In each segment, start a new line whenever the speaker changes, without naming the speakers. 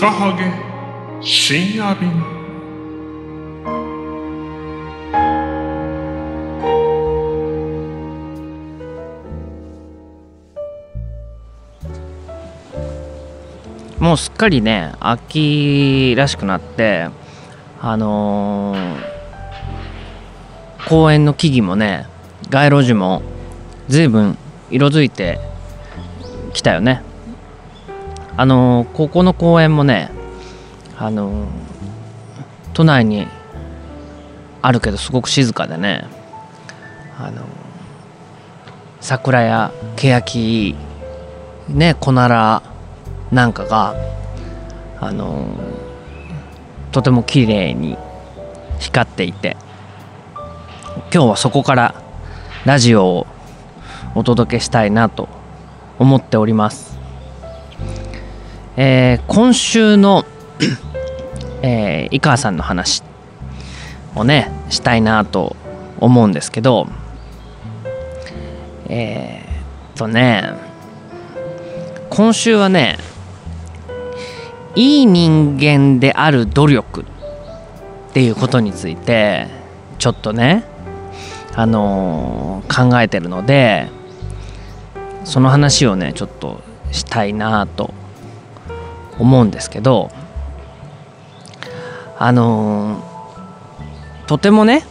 カハゲ深夜便
もうすっかりね秋らしくなってあのー公園の木々もね街路樹も随分色づいてきたよね。あのここの公園もねあの都内にあるけどすごく静かでねあのー桜や欅ねコナラなんかがあのとても綺麗に光っていて今日はそこからラジオをお届けしたいなと思っております、えー今週の、えー井川さんの話をねしたいなと思うんですけどえーっとね今週はねいい人間である努力っていうことについてちょっとねあのー考えてるのでその話をねちょっとしたいなと思うんですけどあのとてもね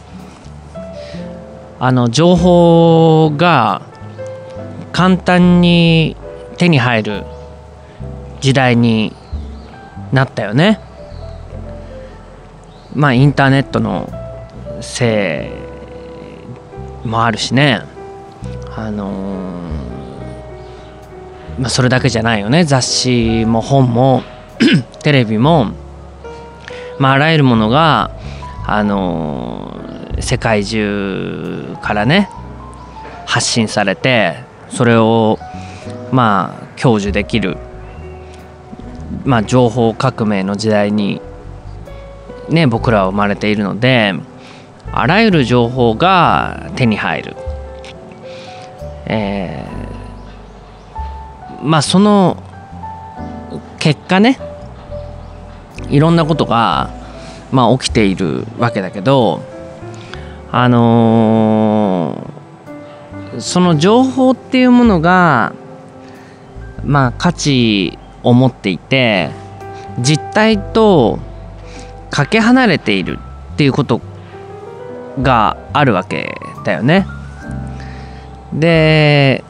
あの情報が簡単に手に入る時代になったよね。まあインターネットのせいもあるしねあのーまあそれだけじゃないよね。雑誌も本も テレビも、まあ、あらゆるものがあのー世界中からね発信されてそれをまあ享受できるまあ、情報革命の時代に、ね、僕らは生まれているのであらゆる情報が手に入る、えーまあその結果ねいろんなことが、まあ、起きているわけだけどあのーその情報っていうものがまあ価値を持っていて実態とかけ離れているっていうことがあるわけだよね。で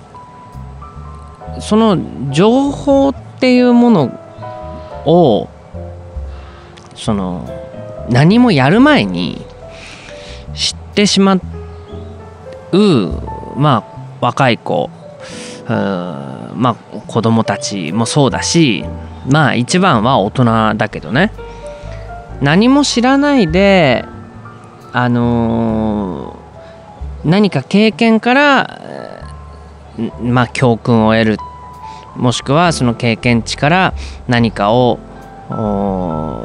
その情報っていうものをその何もやる前に知ってしまうまあ若い子うまあ子供たちもそうだしまあ一番は大人だけどね。何も知らないであのー何か経験からまあ教訓を得るもしくはその経験値から何かを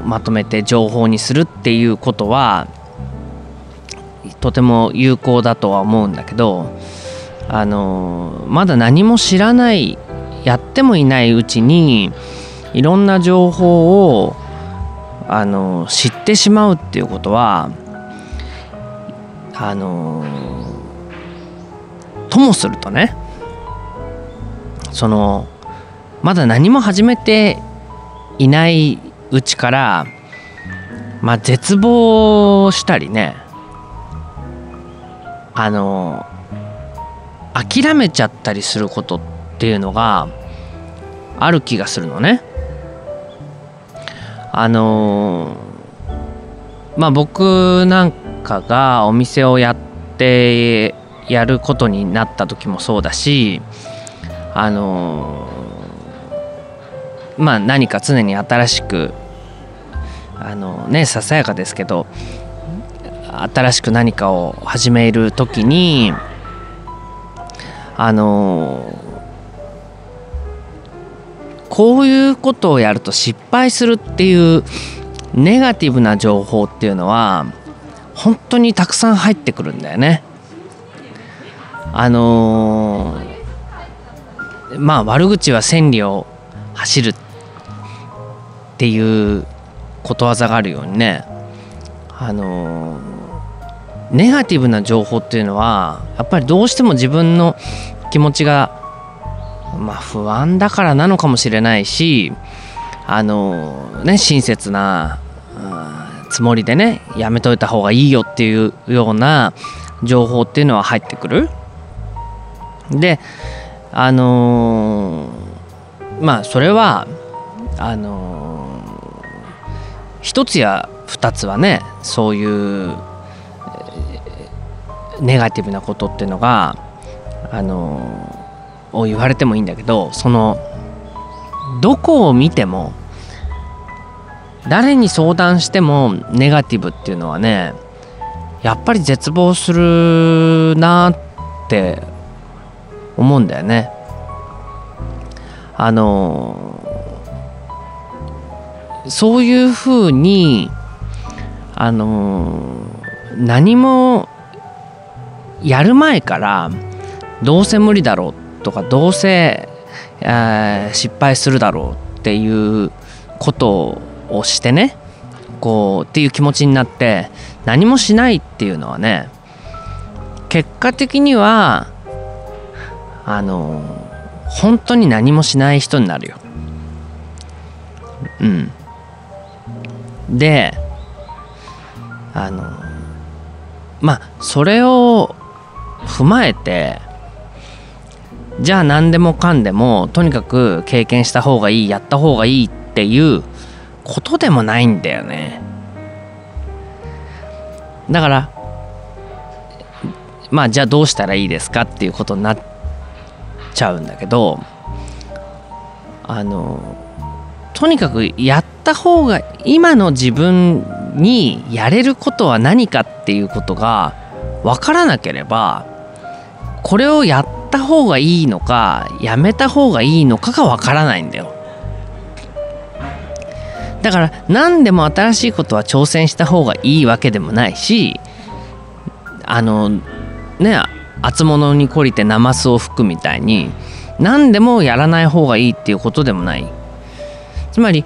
まとめて情報にするっていうことはとても有効だとは思うんだけどあのまだ何も知らないやってもいないうちにいろんな情報をあの知ってしまうっていうことはあのともするとねそのまだ何も始めていないうちからまあ絶望したりねあの諦めちゃったりすることっていうのがある気がするのね。あのまあ僕なんかがお店をやってやることになった時もそうだしあのまあ何か常に新しくあのねささやかですけど新しく何かを始める時にあのこういうことをやると失敗するっていうネガティブな情報っていうのは本当にたくさん入ってくるんだよね。あのまあ悪口は千里を走るってっていうことわざがあるようにねあのネガティブな情報っていうのはやっぱりどうしても自分の気持ちがまあ不安だからなのかもしれないしあのね親切なつもりでねやめといた方がいいよっていうような情報っていうのは入ってくる。であのまあそれはあの一つや二つはねそういうネガティブなことっていうのがあのを言われてもいいんだけどそのどこを見ても誰に相談してもネガティブっていうのはねやっぱり絶望するなって思うんだよね。あのそういうふうにあの何もやる前からどうせ無理だろうとかどうせ、えー、失敗するだろうっていうことをしてねこうっていう気持ちになって何もしないっていうのはね結果的にはあの本当に何もしない人になるよ。うん。であのまあそれを踏まえてじゃあ何でもかんでもとにかく経験した方がいいやった方がいいっていうことでもないんだよね。だからまあじゃあどうしたらいいですかっていうことになっちゃうんだけどあのとにかくやった方が今の自分にやれることは何かっていうことが分からなければこれをやった方がいいのかやめた方がいいのかが分からないんだよ。だから何でも新しいことは挑戦した方がいいわけでもないしあのね厚物に懲りてナマスを吹くみたいに何でもやらない方がいいっていうことでもない。つまり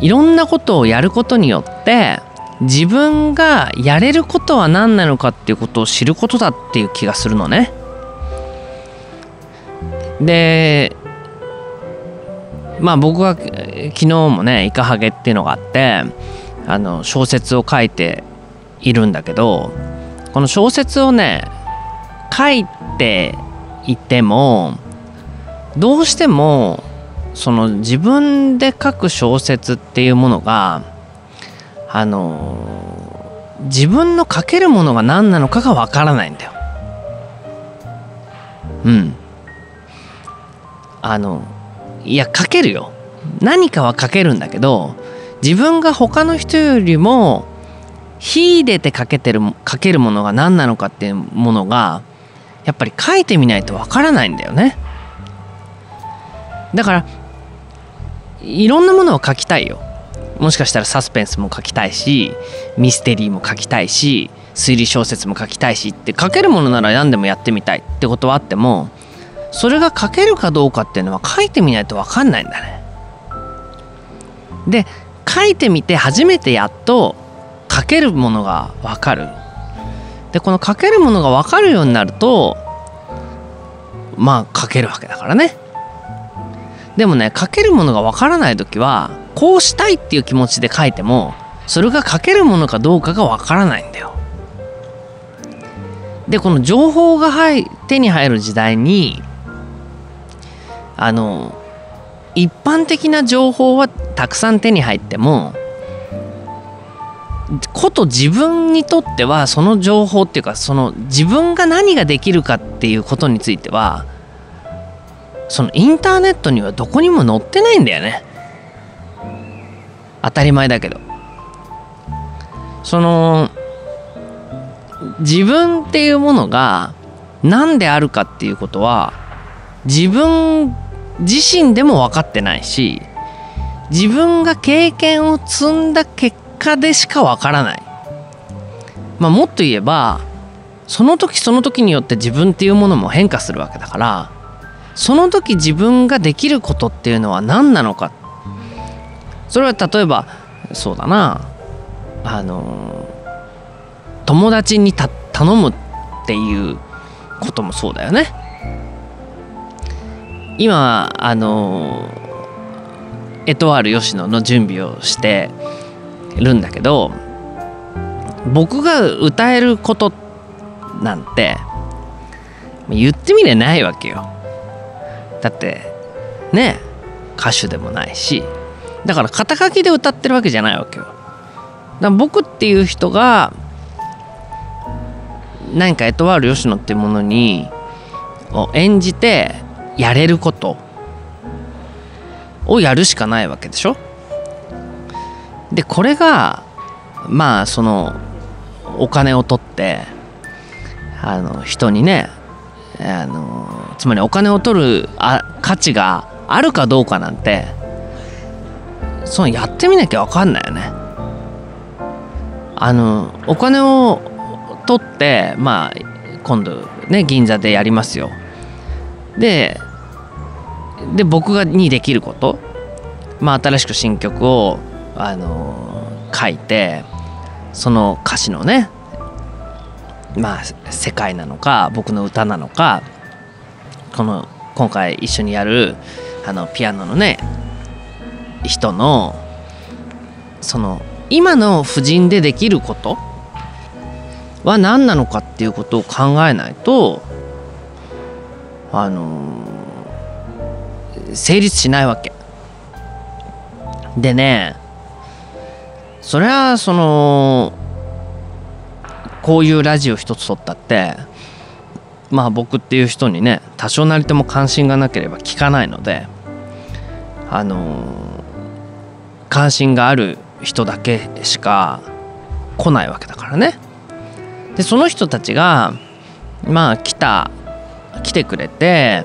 いろんなことをやることによって自分がやれることは何なのかっていうことを知ることだっていう気がするのね。でまあ僕は昨日もね「イカハゲ」っていうのがあってあの小説を書いているんだけどこの小説をね書いていてもどうしてもその自分で書く小説っていうものがあの自分の書けるものが何なのかがわからないんだよ。うん。あのいや書けるよ。何かは書けるんだけど自分が他の人よりも秀でて書けてる書けるものが何なのかっていうものがやっぱり書いてみないとわからないんだよね。だからいろんなものを書きたいよもしかしたらサスペンスも書きたいしミステリーも書きたいし推理小説も書きたいしって書けるものなら何でもやってみたいってことはあってもそれが書けるかどうかっていうのは書いてみないと分かんないんだね。で書いてみて初めてやっと書けるものが分かる。でこの書けるものが分かるようになるとまあ書けるわけだからね。でもね書けるものがわからない時はこうしたいっていう気持ちで書いてもそれが書けるものかどうかがわからないんだよ。でこの情報が入手に入る時代にあの一般的な情報はたくさん手に入ってもこと自分にとってはその情報っていうかその自分が何ができるかっていうことについてはそのインターネットにはどこにも載ってないんだよね。当たり前だけど。その自分っていうものが何であるかっていうことは自分自身でも分かってないし自分が経験を積んだ結果でしか分からない、まあ、もっと言えばその時その時によって自分っていうものも変化するわけだからその時自分ができることっていうのは何なのか。それは例えばそうだな。あの友達にた頼むっていうこともそうだよね。今あのエトワール吉野の準備をしてるんだけど僕が歌えることなんて言ってみれないわけよ。だってね歌手でもないしだから肩書きで歌ってるわけじゃないわけよ。だから僕っていう人が何かエトワール吉野っていうものにを演じてやれることをやるしかないわけでしょ。でこれがまあそのお金を取ってあの人にねあのつまりお金を取るあ価値があるかどうかなんてそのやってみなきゃ分かんないよね。あのお金を取ってまあ今度ね銀座でやりますよ。でで僕がにできることまあ新しく新曲をあの書いてその歌詞のねまあ世界なのか僕の歌なのかこの今回一緒にやるあのピアノのね人のその今の婦人でできることは何なのかっていうことを考えないとあの成立しないわけ。でねそれはそのこういうラジオ一つ撮ったってまあ僕っていう人にね多少なりとも関心がなければ聞かないのであの関心がある人だけしか来ないわけだからね。でその人たちがまあ来た来てくれて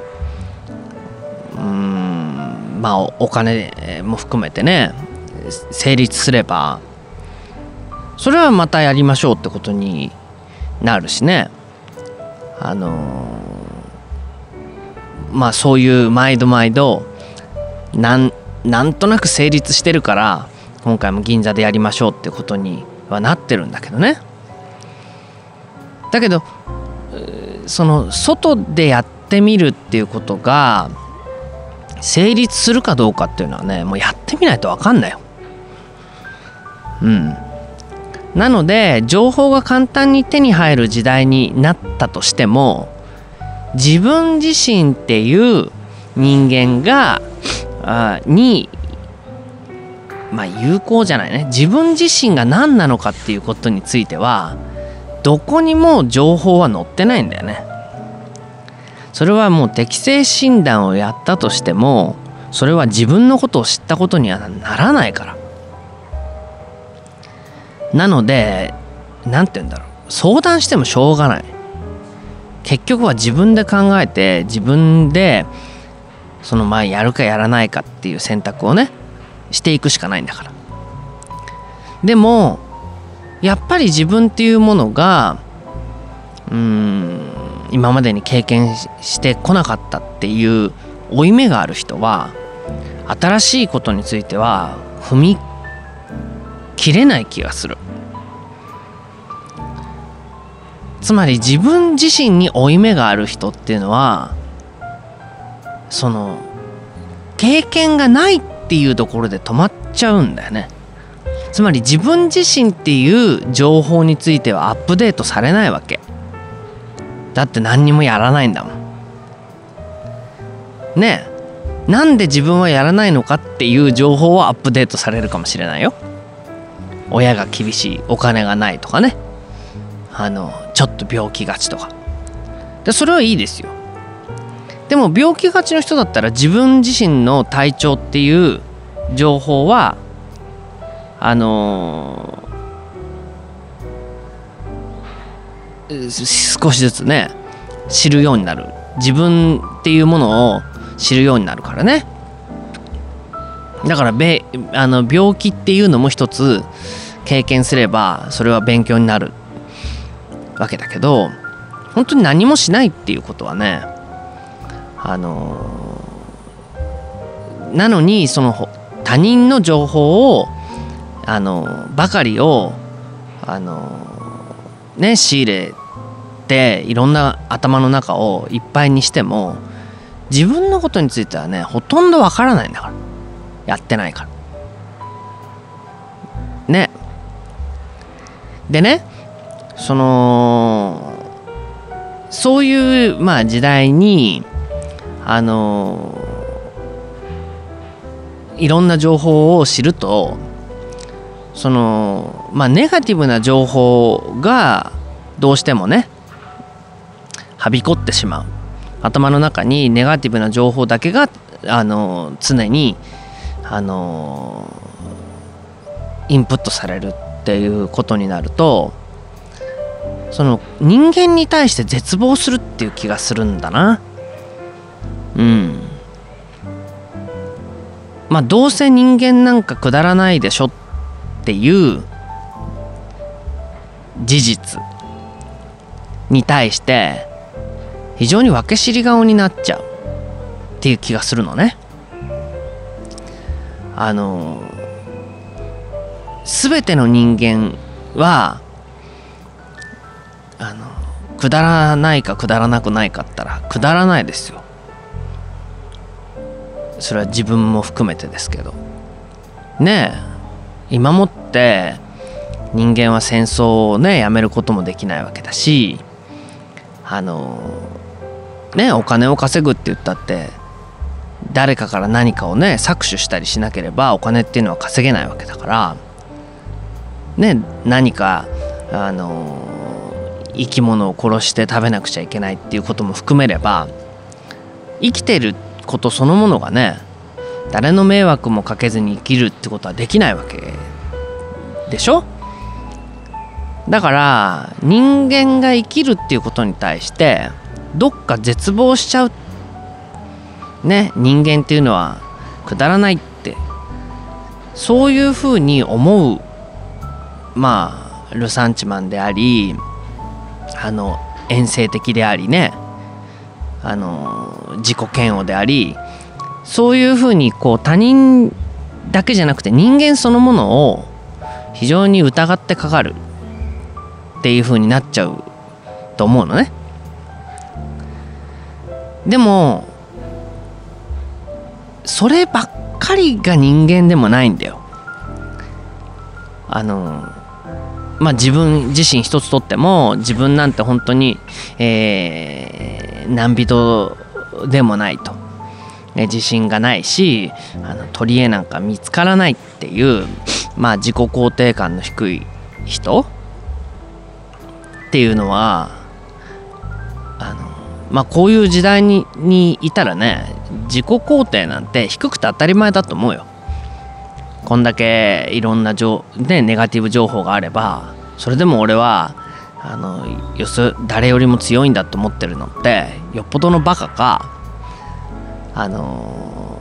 うんまあお金も含めてね成立すればそれはまたやりましょうってことになるしね。あのまあそういう毎度毎度なんなんとなく成立してるから今回も銀座でやりましょうってことにはなってるんだけどね。だけどその外でやってみるっていうことが成立するかどうかっていうのはねもうやってみないと分かんないよ。うん。なので情報が簡単に手に入る時代になったとしても自分自身っていう人間があにまあ有効じゃないね。自分自身が何なのかっていうことについてはどこにも情報は載ってないんだよね。それはもう適正診断をやったとしてもそれは自分のことを知ったことにはならないから。なので何て言うんだろう。相談してもしょうがない。結局は自分で考えて自分でその前やるかやらないかっていう選択をねしていくしかないんだから。でもやっぱり自分っていうものがうん今までに経験してこなかったっていう負い目がある人は新しいことについては踏み切れない気がする。つまり自分自身に負い目がある人っていうのはその経験がないっていうところで止まっちゃうんだよね。つまり自分自身っていう情報についてはアップデートされないわけ。だって何にもやらないんだもん。ねえ。なんで自分はやらないのかっていう情報はアップデートされるかもしれないよ。親が厳しいお金がないとかね。あのちょっと病気がちとか。でそれはいいですよ。でも病気がちの人だったら自分自身の体調っていう情報はあのー、少しずつね知るようになる。自分っていうものを知るようになるからね。だからべあの病気っていうのも一つ経験すればそれは勉強になるわけだけど本当に何もしないっていうことはねあのなのにその他人の情報をあのばかりをあのね仕入れていろんな頭の中をいっぱいにしても自分のことについてはねほとんどわからないんだから。やってないから。ね。でねそのそういうまあ時代にあのいろんな情報を知るとそのまあネガティブな情報がどうしてもねはびこってしまう。頭の中にネガティブな情報だけがあの常にあのインプットされる。っていうことになるとその人間に対して絶望するっていう気がするんだな。うん。まあどうせ人間なんかくだらないでしょっていう事実に対して非常に分け知り顔になっちゃうっていう気がするのね。あの全ての人間はあのくだらないかくだらなくないかったらくだらないですよ。それは自分も含めてですけど。ねえ今もって人間は戦争をねやめることもできないわけだしあのねお金を稼ぐって言ったって誰かから何かをね搾取したりしなければお金っていうのは稼げないわけだからね何かあの生き物を殺して食べなくちゃいけないっていうことも含めれば生きてることそのものがね誰の迷惑もかけずに生きるってことはできないわけでしょ？だから人間が生きるっていうことに対してどっか絶望しちゃう。ね人間っていうのはくだらないってそういうふうに思うまあルサンチマンでありあの遠征的でありねあの自己嫌悪でありそういうふうにこう他人だけじゃなくて人間そのものを非常に疑ってかかるっていうふうになっちゃうと思うのね。でもそればっかりが人間でもないんだよ。あのまあ自分自身一つとっても自分なんて本当に、えー、何人でもないと。自信がないしあの取り柄なんか見つからないっていう、まあ、自己肯定感の低い人っていうのはあの、まあ、こういう時代ににいたらね自己肯定なんて低くて当たり前だと思うよ。こんだけいろんな情、ね、ネガティブ情報があればそれでも俺はあのよそ誰よりも強いんだと思ってるのってよっぽどのバカかあの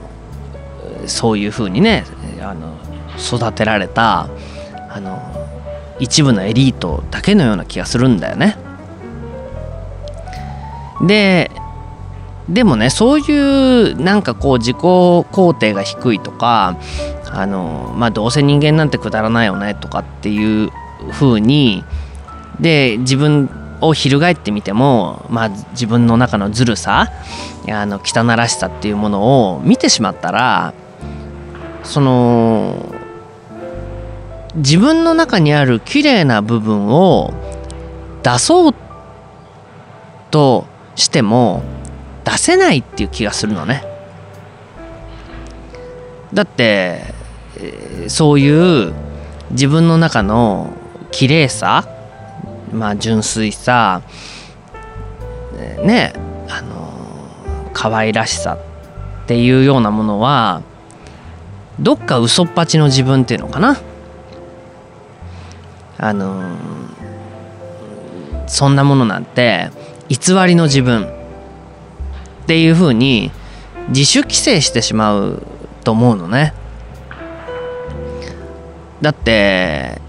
そういうふうにねあの育てられたあの一部のエリートだけのような気がするんだよね。ででもねそういうなんかこう自己肯定が低いとかあのまあどうせ人間なんてくだらないよねとかっていう風にで自分を翻ってみても、まあ、自分の中のずるさあの汚らしさっていうものを見てしまったらその自分の中にある綺麗な部分を出そうとしても出せないっていう気がするのね。だってそういう自分の中の綺麗さまあ純粋さねあの可愛らしさっていうようなものはどっか嘘っぱちの自分っていうのかな。あのそんなものなんて偽りの自分っていうふうに自主規制してしまうと思うのね。だって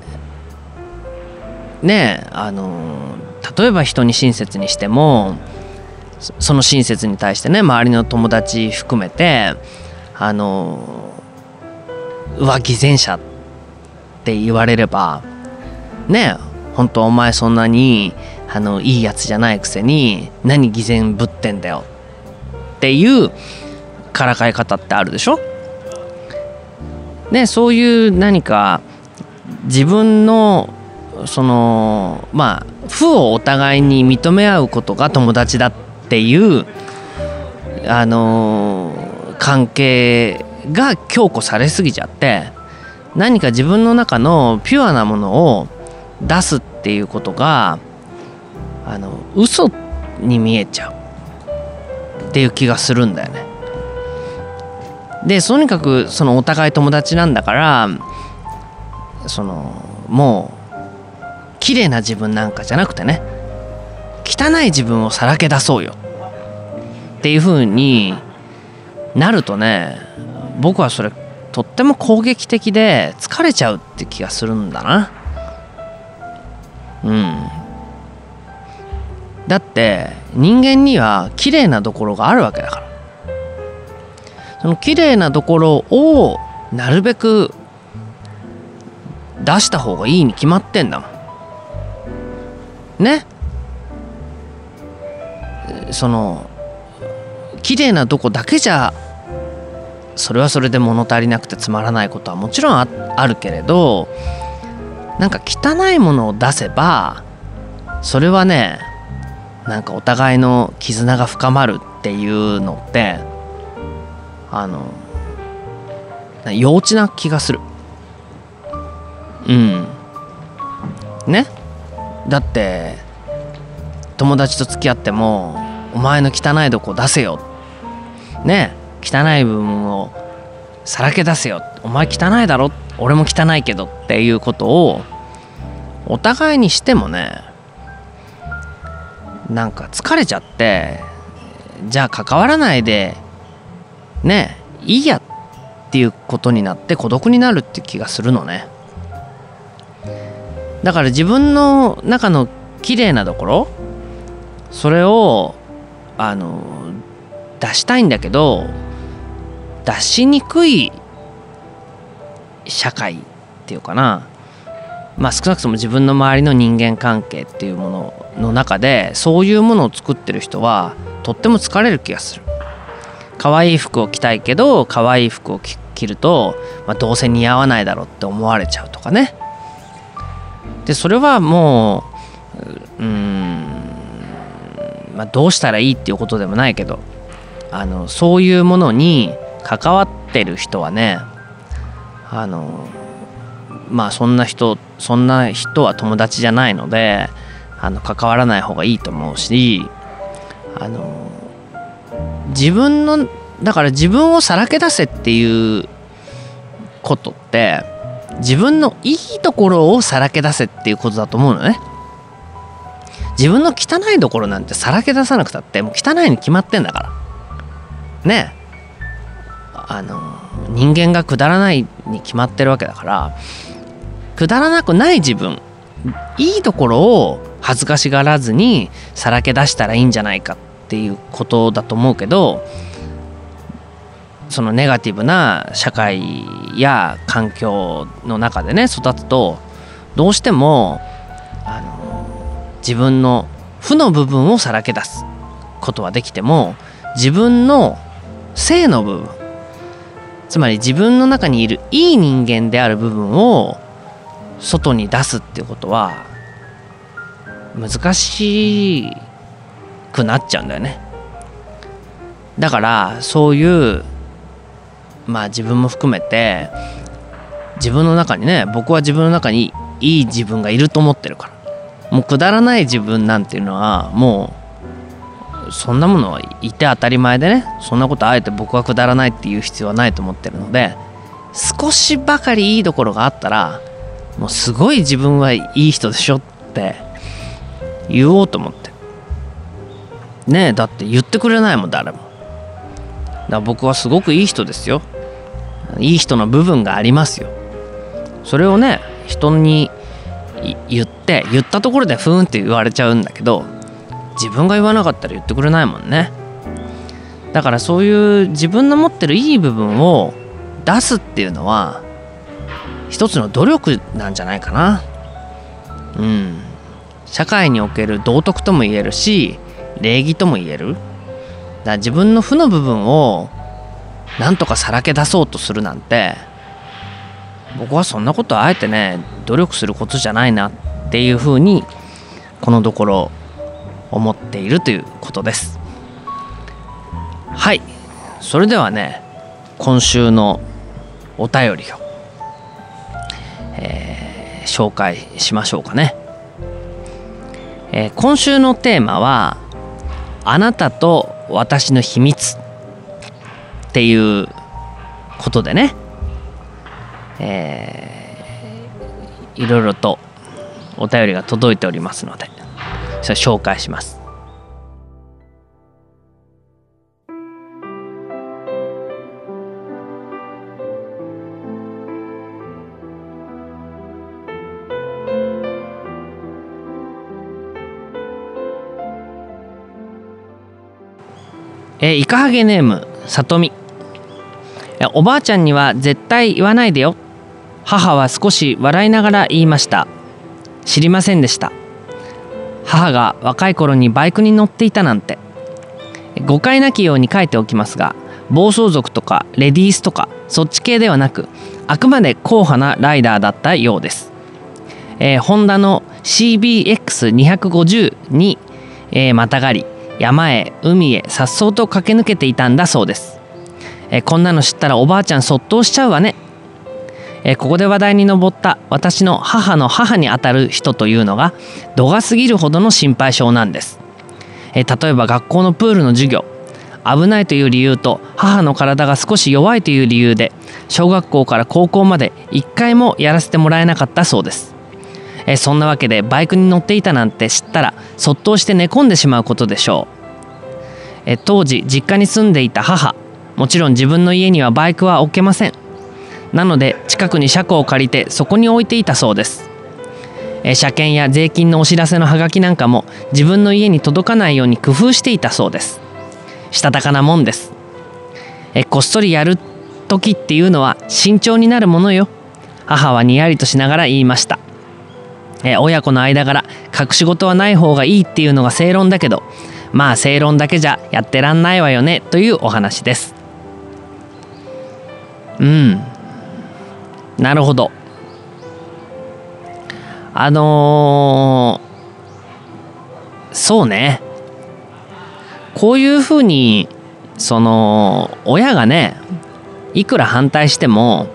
ねえあの例えば人に親切にしてもその親切に対してね周りの友達含めてあのうわ偽善者って言われればねえ本当お前そんなにあのいいやつじゃないくせに何偽善ぶってんだよっていうからかい方ってあるでしょ？ねそういう何か自分のそのまあ負をお互いに認め合うことが友達だっていうあの関係が強固されすぎちゃって何か自分の中のピュアなものを出すっていうことがあの嘘に見えちゃうっていう気がするんだよね。でとにかくそのお互い友達なんだからそのもう綺麗な自分なんかじゃなくてね汚い自分をさらけ出そうよ。っていう風になるとね僕はそれとっても攻撃的で疲れちゃうって気がするんだな。うん。だって人間には綺麗なところがあるわけだから。その綺麗なところをなるべく出した方がいいに決まってんだもん。ね？その綺麗なとこだけじゃそれはそれで物足りなくてつまらないことはもちろんあるけれどなんか汚いものを出せばそれはねなんかお互いの絆が深まるっていうのってあの幼稚な気がする。うん。ね。だって友達と付き合ってもお前の汚いとこ出せよ。ね。汚い部分をさらけ出せよ。お前汚いだろ。俺も汚いけど。っていうことをお互いにしてもねなんか疲れちゃってじゃあ関わらないでねいいやっていうことになって孤独になるって気がするのね。だから自分の中の綺麗なところそれをあの出したいんだけど出しにくい社会っていうかな。まあ少なくとも自分の周りの人間関係っていうものの中でそういうものを作ってる人はとっても疲れる気がする。可愛い服を着たいけど可愛い服を着ると、まあ、どうせ似合わないだろうって思われちゃうとかね。でそれはもううんまあどうしたらいいっていうことでもないけどあのそういうものに関わってる人はねあのまあそんな人そんな人は友達じゃないのであの関わらない方がいいと思うしあの自分のだから自分をさらけ出せっていうことって自分のいいところをさらけ出せっていうことだと思うのね。自分の汚いところなんてさらけ出さなくたってもう汚いに決まってんだから。ねあの人間がくだらないに決まってるわけだからくだらなくない自分いいところを恥ずかしがらずにさらけ出したらいいんじゃないかっていうことだと思うけどそのネガティブな社会や環境の中でね育つとどうしてもあの自分の負の部分をさらけ出すことはできても自分の性の部分つまり自分の中にいるいい人間である部分を外に出すっていうことは難しいくなっちゃうんだよね。だからそういうまあ自分も含めて自分の中にね僕は自分の中にいい自分がいると思ってるから。もうくだらない自分なんていうのはもうそんなものはいて当たり前でねそんなことあえて僕はくだらないっていう必要はないと思ってるので少しばかりいいところがあったらもうすごい自分はいい人でしょって言おうと思って。ねえだって言ってくれないもん誰も。だ僕はすごくいい人ですよ。いい人の部分がありますよ。それをね人に言って言ったところでふーんって言われちゃうんだけど自分が言わなかったら言ってくれないもんね。だからそういう自分の持ってるいい部分を出すっていうのは一つの努力なんじゃないかな。うん。社会における道徳とも言えるし礼儀とも言える？だ自分の負の部分をなんとかさらけ出そうとするなんて僕はそんなことあえてね努力することじゃないなっていうふうにこのところ思っているということです。はい。それではね今週のお便りを、えー、紹介しましょうかね、えー、今週のテーマは「あなたと私の秘密」っていうことでね、えー、いろいろとお便りが届いておりますので紹介します。えー、イカハゲネームさとみおばあちゃんには絶対言わないでよ。母は少し笑いながら言いました。知りませんでした。母が若い頃にバイクに乗っていたなんて。誤解なきように書いておきますが暴走族とかレディースとかそっち系ではなくあくまで硬派なライダーだったようです、えー、ホンダの CBX250 に、えー、またがり。山へ海へ颯爽と駆け抜けていたんだそうです。えこんなの知ったらおばあちゃんそっとしちゃうわね。えここで話題に上った私の母の母にあたる人というのが度が過ぎるほどの心配性なんです。え例えば学校のプールの授業。危ないという理由と母の体が少し弱いという理由で小学校から高校まで一回もやらせてもらえなかったそうです。えそんなわけでバイクに乗っていたなんて知ったらそっとして寝込んでしまうことでしょう。え当時実家に住んでいた母もちろん自分の家にはバイクは置けません。なので近くに車庫を借りてそこに置いていたそうです。え車検や税金のお知らせのハガキなんかも自分の家に届かないように工夫していたそうです。したたかなもんです。えこっそりやる時っていうのは慎重になるものよ。母はにやりとしながら言いました。え親子の間柄隠し事はない方がいいっていうのが正論だけどまあ正論だけじゃやってらんないわよねというお話です。うん。なるほど。あのー、そうね。こういうふうにその親がねいくら反対しても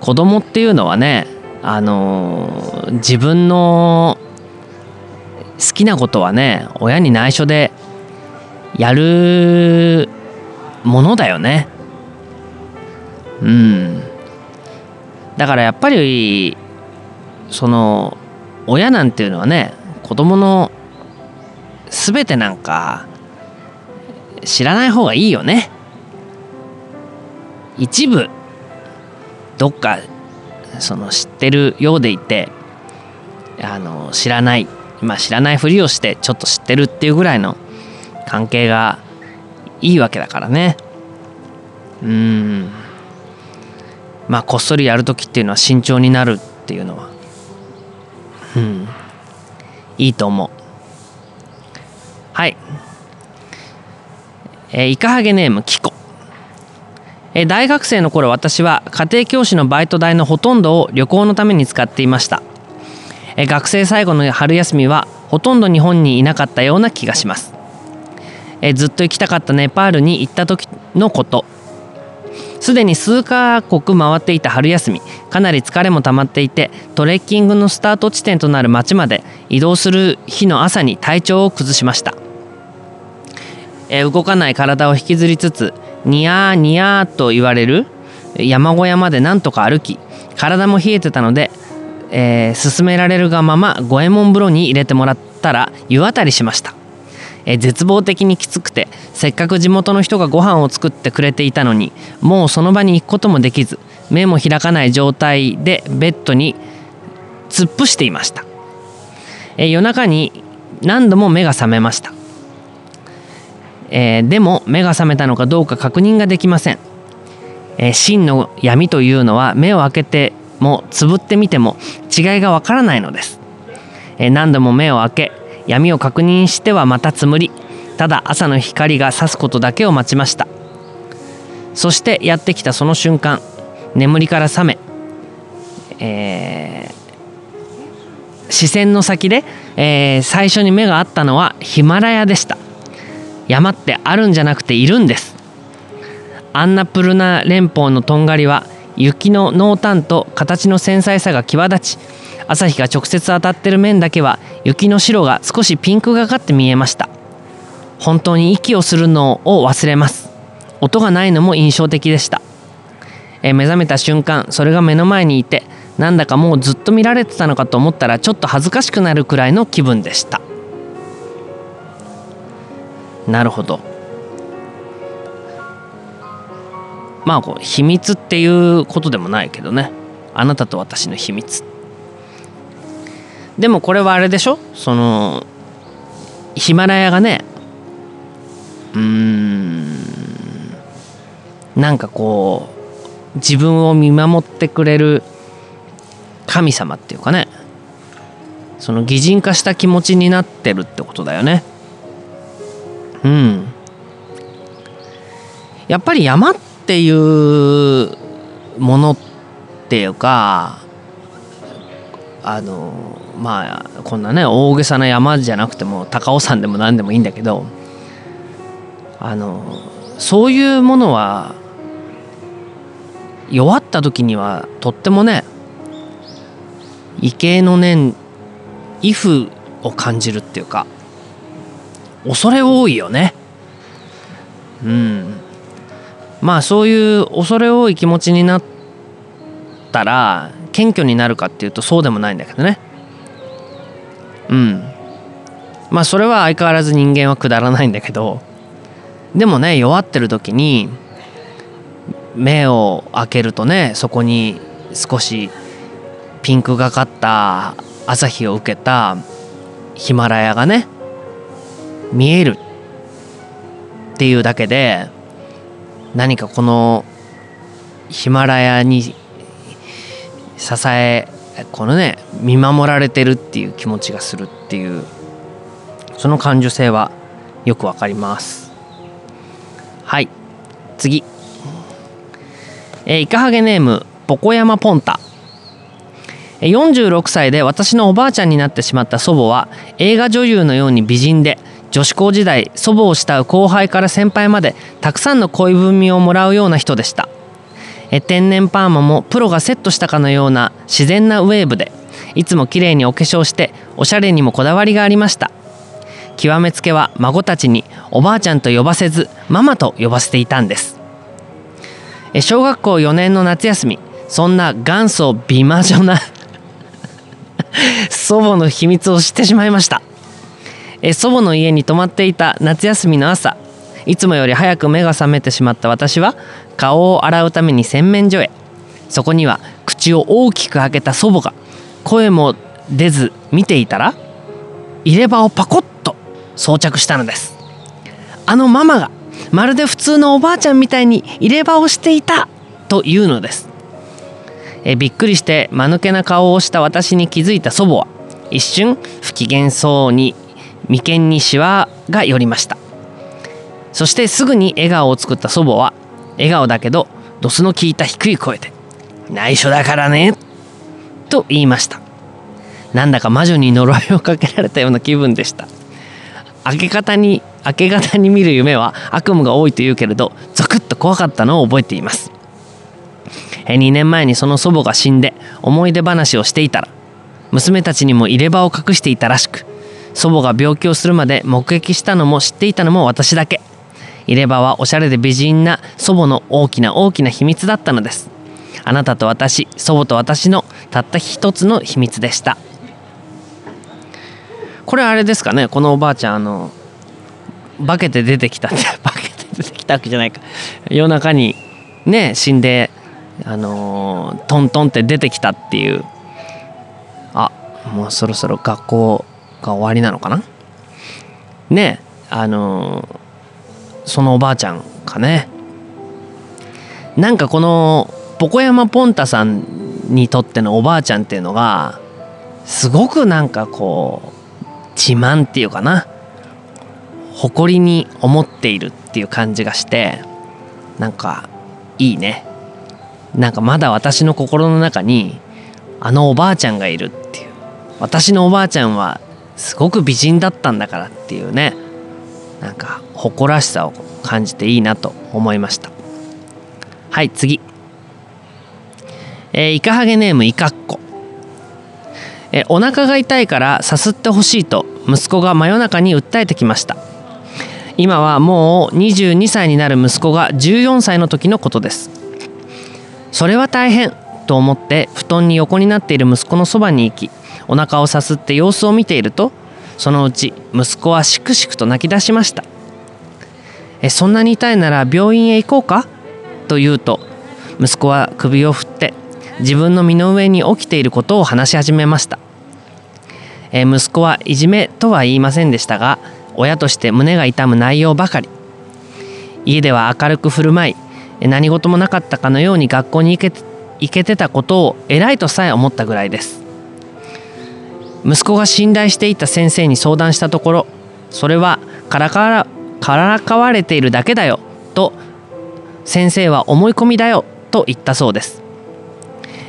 子供っていうのはねあの、自分の好きなことはね親に内緒でやるものだよね。うん。だからやっぱりその親なんていうのはね子供の全てなんか知らない方がいいよね。一部どっかその知ってるようでいてあの知らないまあ知らないふりをしてちょっと知ってるっていうぐらいの関係がいいわけだからね。うん。まあこっそりやる時っていうのは慎重になるっていうのはうん。いいと思う。はい。えー、イカハゲネームキコ。え、大学生の頃私は家庭教師のバイト代のほとんどを旅行のために使っていました。え、学生最後の春休みはほとんど日本にいなかったような気がします。えずっと行きたかったネパールに行った時のこと。すでに数カ国回っていた春休みかなり疲れも溜まっていてトレッキングのスタート地点となる町まで移動する日の朝に体調を崩しました、え動かない体を引きずりつつニヤーニヤーと言われる山小屋までなんとか歩き体も冷えてたので、えー、勧められるがまま五右衛門風呂に入れてもらったら湯あたりしました。え絶望的にきつくてせっかく地元の人がご飯を作ってくれていたのにもうその場に行くこともできず目も開かない状態でベッドに突っ伏していました、え夜中に何度も目が覚めました、えー、でも目が覚めたのかどうか確認ができません、えー、真の闇というのは目を開けてもつぶってみても違いがわからないのです、えー何度も目を開け闇を確認してはまたつむりただ朝の光が差すことだけを待ちました。そしてやってきたその瞬間眠りから覚め、えー視線の先で、えー最初に目があったのはヒマラヤでした。山ってあるんじゃなくているんです。アンナプルナ連峰のとんがりは雪の濃淡と形の繊細さが際立ち朝日が直接当たってる面だけは雪の白が少しピンクがかって見えました。本当に息をするのを忘れます。音がないのも印象的でした。え目覚めた瞬間それが目の前にいてなんだかもうずっと見られてたのかと思ったらちょっと恥ずかしくなるくらいの気分でした。なるほど。まあこう秘密っていうことでもないけどね。あなたと私の秘密。でもこれはあれでしょ？そのヒマラヤがねうーんなんかこう自分を見守ってくれる神様っていうかね。その擬人化した気持ちになってるってことだよね。うん。やっぱり山っていうものっていうかあのまあこんなね大げさな山じゃなくても高尾山でも何でもいいんだけどあのそういうものは弱った時にはとってもね畏敬の念畏怖を感じるっていうか恐れ多いよね。うん。まあそういう恐れ多い気持ちになったら謙虚になるかっていうとそうでもないんだけどね。うん。まあそれは相変わらず人間はくだらないんだけどでもね弱ってる時に目を開けるとねそこに少しピンクがかった朝日を受けたヒマラヤがね見えるっていうだけで何かこのヒマラヤに支えこのね見守られてるっていう気持ちがするっていうその感受性はよくわかります。はい。次。えーイカハゲネームポコヤマポンタ。46歳で私のおばあちゃんになってしまった祖母は映画女優のように美人で女子高時代祖母を慕う後輩から先輩までたくさんの恋文をもらうような人でした。え天然パーマもプロがセットしたかのような自然なウェーブでいつも綺麗にお化粧しておしゃれにもこだわりがありました。極めつけは孫たちにおばあちゃんと呼ばせずママと呼ばせていたんです。え小学校4年の夏休みそんな元祖美魔女な 祖母の秘密を知ってしまいました。え祖母の家に泊まっていた夏休みの朝いつもより早く目が覚めてしまった私は顔を洗うために洗面所へ。そこには口を大きく開けた祖母が声も出ず見ていたら入れ歯をパコッと装着したのです。あのママがまるで普通のおばあちゃんみたいに入れ歯をしていたというのです。えびっくりして間抜けな顔をした私に気づいた祖母は一瞬不機嫌そうに眉間にシワが寄りました。そしてすぐに笑顔を作った祖母は笑顔だけどドスの効いた低い声で「内緒だからね」と言いました。なんだか魔女に呪いをかけられたような気分でした。明け方に明け方に見る夢は悪夢が多いと言うけれどゾクッと怖かったのを覚えています。2年前にその祖母が死んで思い出話をしていたら娘たちにも入れ歯を隠していたらしく祖母が病気をするまで目撃したのも知っていたのも私だけ。入れ歯はおしゃれで美人な祖母の大きな大きな秘密だったのです。あなたと私祖母と私のたった一つの秘密でした。これあれですかね？このおばあちゃんあの化けて出てきたって 化けて出てきたわけじゃないか。夜中にね死んであのトントンって出てきたっていう。あもうそろそろ学校が終わりなのかな？ねあのそのおばあちゃんかねなんかこのポコヤマポンタさんにとってのおばあちゃんっていうのがすごくなんかこう自慢っていうかな誇りに思っているっていう感じがしてなんかいいね。なんかまだ私の心の中にあのおばあちゃんがいるっていう。私のおばあちゃんはすごく美人だったんだからっていうねなんか誇らしさを感じていいなと思いました。はい次。えー、イカハゲネームイカッコ。えー、お腹が痛いからさすってほしいと息子が真夜中に訴えてきました。今はもう22歳になる息子が14歳の時のことです。それは大変と思って布団に横になっている息子のそばに行きお腹をさすって様子を見ているとそのうち息子はしくしくと泣き出しましたえそんなに痛いなら病院へ行こうか？と言うと息子は首を振って自分の身の上に起きていることを話し始めましたえ息子はいじめとは言いませんでしたが親として胸が痛む内容ばかり。家では明るく振る舞い何事もなかったかのように学校に行け行けてたことを偉いとさえ思ったぐらいです。息子が信頼していた先生に相談したところそれはからからからかわれているだけだよと先生は思い込みだよと言ったそうです。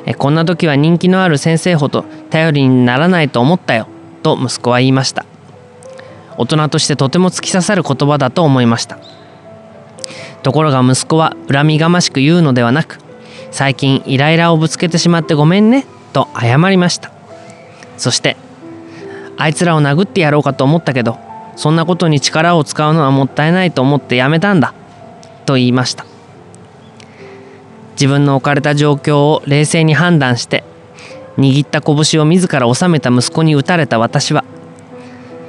えこんな時は人気のある先生ほど頼りにならないと思ったよと息子は言いました。大人としてとても突き刺さる言葉だと思いました。ところが息子は恨みがましく言うのではなく最近イライラをぶつけてしまってごめんねと謝りました。そしてあいつらを殴ってやろうかと思ったけどそんなことに力を使うのはもったいないと思ってやめたんだと言いました。自分の置かれた状況を冷静に判断して握った拳を自ら収めた息子に打たれた私は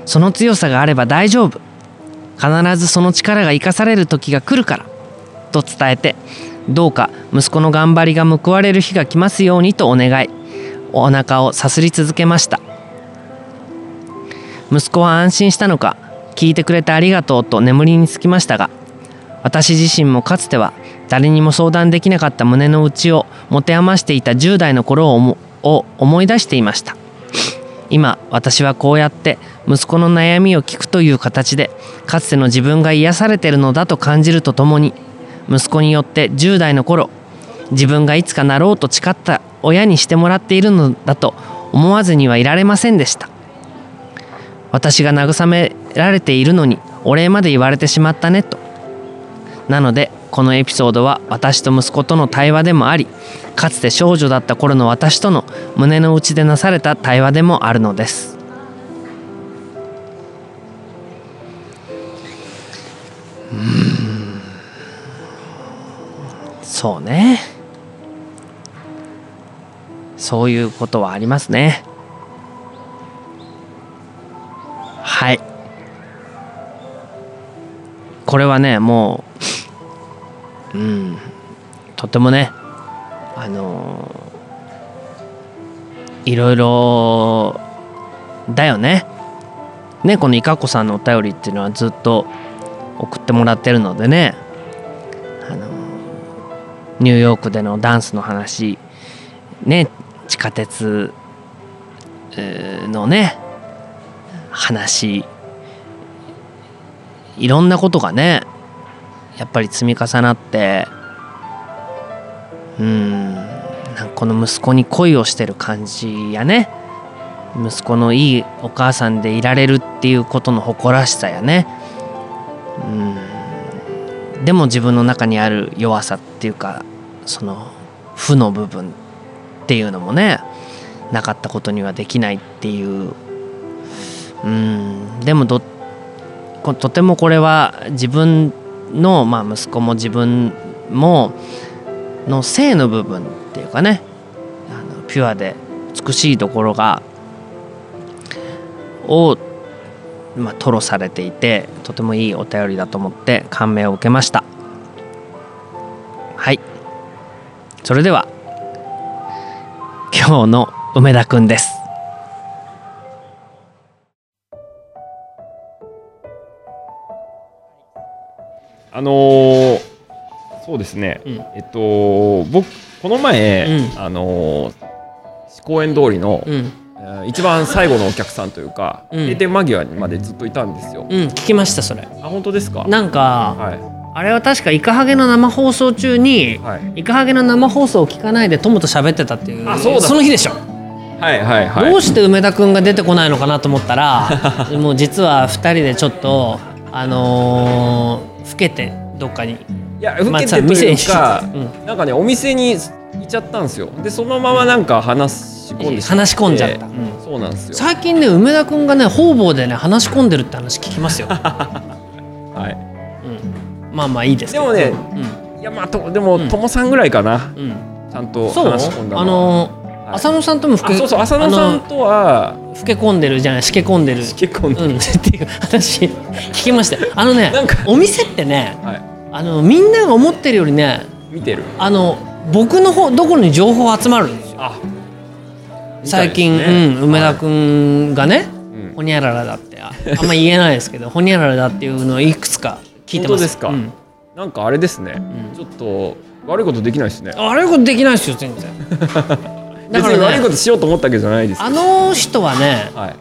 その強さがあれば大丈夫必ずその力が生かされる時が来るからと伝えてどうか息子の頑張りが報われる日が来ますようにとお願い。お腹をさすり続けました。息子は安心したのか聞いてくれてありがとうと眠りにつきましたが私自身もかつては誰にも相談できなかった胸の内を持て余していた10代の頃を思い出していました。今私はこうやって息子の悩みを聞くという形でかつての自分が癒されてるのだと感じるとともに息子によって10代の頃自分がいつかなろうと誓った親にしてもらっているのだと思わずにはいられませんでした。私が慰められているのにお礼まで言われてしまったねと。なのでこのエピソードは私と息子との対話でもありかつて少女だった頃の私との胸の内でなされた対話でもあるのです。うん。そうね。そういうことはありますね。はい。これはねもううんとてもねあのいろいろだよね。ねこのいかこさんのお便りっていうのはずっと送ってもらってるのでね。あのニューヨークでのダンスの話ね地下鉄のね話。いろんなことがねやっぱり積み重なってうんなんこの息子に恋をしてる感じやね。息子のいいお母さんでいられるっていうことの誇らしさやね。うん。でも自分の中にある弱さっていうかその負の部分っていうのもねなかったことにはできないっていう。うん。でもとてもこれは自分の、まあ、息子も自分もの性の部分っていうかねあのピュアで美しいところがを、まあ、吐露されていてとてもいいお便りだと思って感銘を受けました。はい。それでは。今日の梅田くんです。
あのー、そうですね、
うん。
えっと僕この前、
う
あのー公園通りの、
うん。
えー一番最後のお客さんというか、
うん。
閉店間際にまでずっといたんですよ、
うん。聞きましたそれ。
あ本当ですか？
なんか
はい
あれは確かイカハゲの生放送中に
はい。
イカハゲの生放送を聞かないで友と喋ってたっていう
あそうだ。
の日でしょ、
はいはいはい。
どうして梅田くんが出てこないのかなと思ったら もう実は2人でちょっとあのー、老けてどっかに。
いや受
まあ
けてというか、
う。
なんかねお店に行っちゃったんですよ。でそのままなんか話し込んで
話し込んじゃった、うん
そうなんですよ。
最近ね梅田くんがね方々でね話し込んでるって話聞きますよ、まあまあいいです
でもいやまあとでも
うん。
ともさんぐらいかな。ちゃんと話し込んだ
あ
のは。
の浅野さんとも
そうそう浅野さんとは
老け込んでるじゃないしけ込んでる。
結構、
うん。っていう話聞きました。よあのねお店ってね
はい。
あのみんなが思ってるよりね
見てる。
あの僕の方どころに情報集まるんですよ。
あ。
最近、うん、梅田君がね、
うん。
ほにゃららだってああんま言えないですけどほにゃららだっていうのをいくつか聞いてます。
ですか？
うん。
なんかあれですね、
ん。
ちょっと悪いことできないですね。
悪いことできないですよ全然。だ
別
からね
に悪いことしようと思ったわけじゃないですけ
あ
ど
の人はね
はい。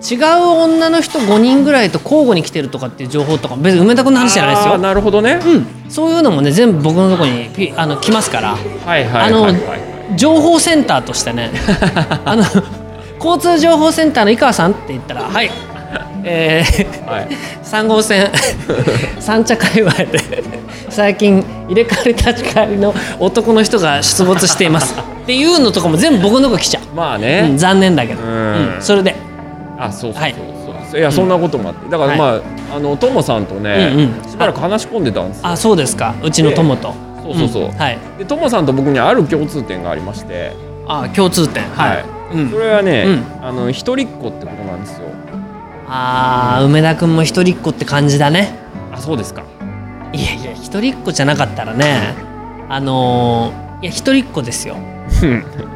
違う女の人5人ぐらいと交互に来てるとかっていう情報とか別に梅田君の話じゃないですよ。
なるほどね、
うん、そういうのもね全部僕のところにピあの来ますから。
はいはいはいはい。
情報センターとしてね。あの交通情報センターの井川さんって言ったらはいえー、
はい。
3号線。三茶界隈で最近入れ替わり立ち替わりの男の人が出没しています。っていうのとかも全部僕のとこ来ちゃう、
まあね、
うん、残念だけど、
う
うんんそれで。
あそうそうそう
はい。
そう、い、やそんなこともあって。だからまあ、あのトモさんとね、
うんうん。
しばらく話し込んでたんですよ。
あそうですか。うちの友と、
そうそうそう、
んはい。
でトモさんと僕にある共通点がありまして、
あ共通点。はい、うん。
それはね、
うん。
あの一人っ子ってことなんですよ
あー梅田君も一人っ子って感じだね。
あそうですか。
いやいや一人っ子じゃなかったらねあのーいや一人っ子ですよ。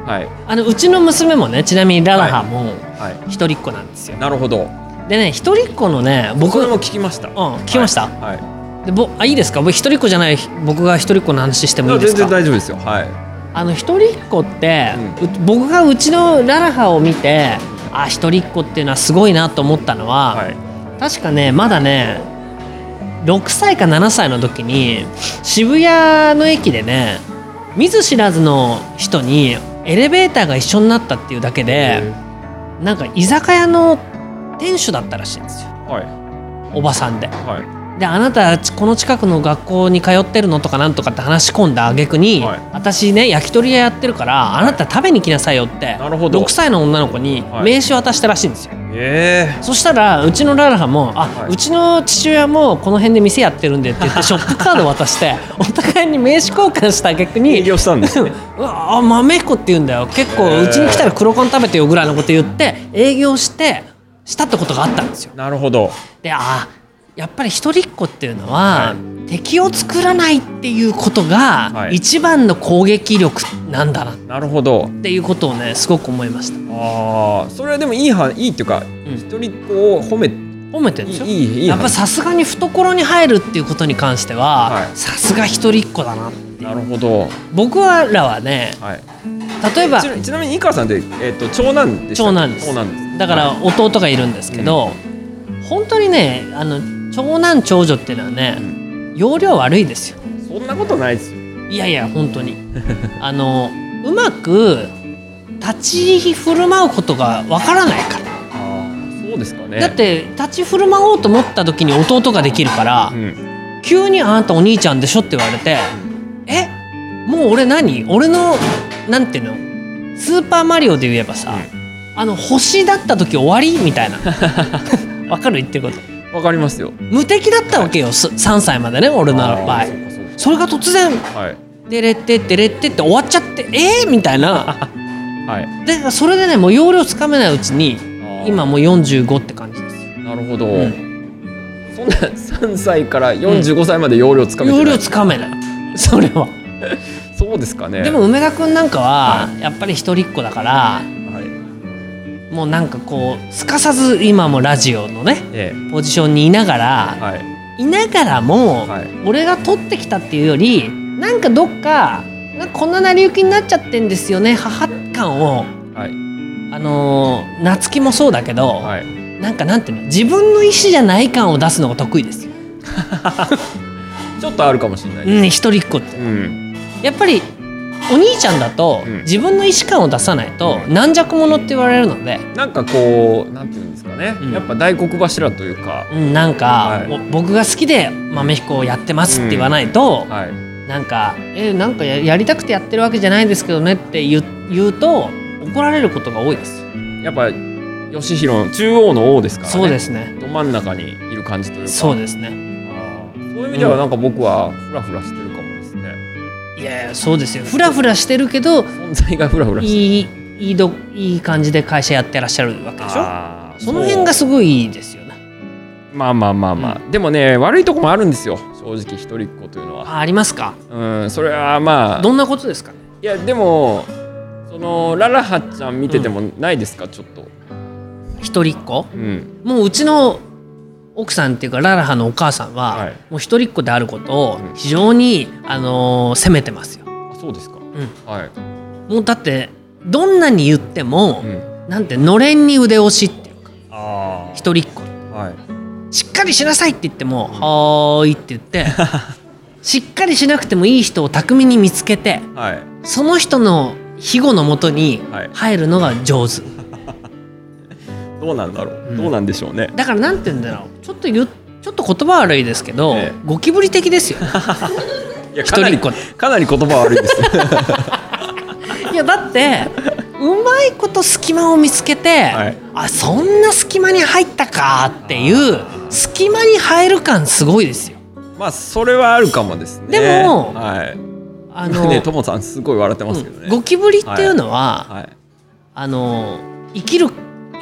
はい。
あのうちの娘もねちなみにララハも
はい。
一人っ子なんですよ。
なるほど。
でね一人っ子のね僕
も聞きました。
聞きました、
はい、はい。
でぼあいいですか？僕一人っ子じゃない僕が一人っ子の話してもいいです
全然
か
大丈夫ですよ。はい。
あの一人っ子って、う僕がうちのララハを見てあ一人っ子っていうのはすごいなと思ったのは、
はい。
確かねまだね6歳か7歳の時に渋谷の駅でね見ず知らずの人にエレベーターが一緒になったっていうだけでなんか居酒屋の店主だったらしいんですよ。
はい。
おばさんで。
はい
であなたこの近くの学校に通ってるのとかなんとかって話し込んだ挙句に、
はい。
私ね焼き鳥屋やってるからあなた食べに来なさいよって、
なるほど。
6歳の女の子に
はい。
名刺渡したらしいんですよ。
え
そしたらうちのララハも「あ、
はい。う
ちの父親もこの辺で店やってるんで」って言って ショップカード渡してお互いに名刺交換した逆
ー、営
に
業したんです
うわあ豆彦って言うんだよ。結構うちに来たら黒コン食べてよぐらいのこと言って営業してしたってことがあったんですよ。
なるほど。
であやっぱり一人っ子っていうのは、
は
敵を作らないっていうことが
はい。
一番の攻撃力なんだな。っ
なるほど。
ていうことをねすごく思いました。
ああそれはでもいいはいいっていうか、
ん。
一人っ子を褒め
褒めてるでしょ？
いいいいいい
やっぱさすがに懐に入るっていうことに関しては
はい。
さすが一人っ子だな
なるほど。
僕らはね
はい。
例えば
ちなみに井川さんって、えっと長男でした
長男です。
長男です。
だから弟がいるんですけど、本当にねあの長男長女っていうのはね、容量悪いですよ。
そんなことないですよ。
いやいや本当に。あのうまく立ち振る舞うことがわからないから、
ああそうですかね。
だって立ち振る舞おうと思った時に弟ができるから、
うん。
急に「あなたお兄ちゃんでしょ」って言われて「えもう俺何？俺のなんていうの？スーパーマリオで言えばさ、あの星だった時終わり？みたいな。わかる？言ってること
わかりますよ。
無敵だったわけよ。す3歳までね俺の場合。
そ
れが突然
かはい「
デレってデレって」って終わっちゃってえー、みたいな。
はい。
でそれでねもう容量つかめないうちに今もう45って感じです。よ
なるほど、
ん。
そんな3歳から45歳まで容量つかめてない、
容量つかめない。それは。
そうですかね。
でも梅田君なんかはやっぱり一人っ子だから
はい
もうなんかこうすかさず今もラジオのね
え
ポジションにいながら
えはい。
いながらも、
はい。
俺が取ってきたっていうよりなんかどっかなんかこんな成り行きになっちゃってんですよね母感を
はい。
あのー夏希もそうだけど、
はい。
なんかなんていうの自分の意思じゃない感を出すのが得意ですよ。
ちょっとあるかもしれないです。
うん、一人っ子って。
うん。
やっぱりお兄ちゃんだと、
うん。
自分の意思感を出さないと、
うん。
軟弱者って言われるので、
なんかこうなんていうんですかね、
うん。
やっぱ大黒柱というか、
うん、なんか、
はい。
お僕が好きで豆彦をやってますって言わないと、
はい、
なんか「えなんかややりたくてやってるわけじゃないですけどね」って言うと怒られることが多いです。
やっぱ義弘の中央の王ですからね。
そうですね。
ど真ん中にいる感じというか。
そうですね。
そういう意味ではなんか僕はフラフラしてるかもですね、
いやいやそうですよ。フラフラしてるけど
存在がフラフラしてる
いいいいどいい感じで会社やってらっしゃるわけでしょ？その辺がすごいいいですよね。
まあまあまあまあ、でもね悪いとこもあるんですよ正直一人っ子というのは
あありますか？
うんそれはまあ
どんなことですか？ね。
いやでもそのララハちゃん見ててもないですか、ちょっと
一人っ子？
うん
もううちの奥さんっていうかララハのお母さんは、
はい。
もう一人っ子であることを
うん。
非常に、あのー責めてますよ。
あそうですか、
う
はい、
もうだってどんなに言っても、
うん、
なんてのれんに腕押しっていうか
あ
一人っ子。
あはい。
しっかりしなさいって言っても「はーい」って言って しっかりしなくてもいい人を巧みに見つけて
はい。
その人の庇護のもとに
はい。
入るのが上手、
どうなんだろう、
うん。
どうなんでしょうね。
だからなんて言うんだろう。ちょっと言うちょっと言葉悪いですけど、
ええ。
ゴキブリ的ですよ。
いやかなりかなり言葉悪いです。
いやだってうまいこと隙間を見つけて、
はい。
あそんな隙間に入ったかっていう隙間に入る感すごいですよ。
まあそれはあるかもですね。
でも
はい。
あの、
ねともさんすごい笑ってますけどね、
ゴキブリっていうのは、
はい。
あの生きる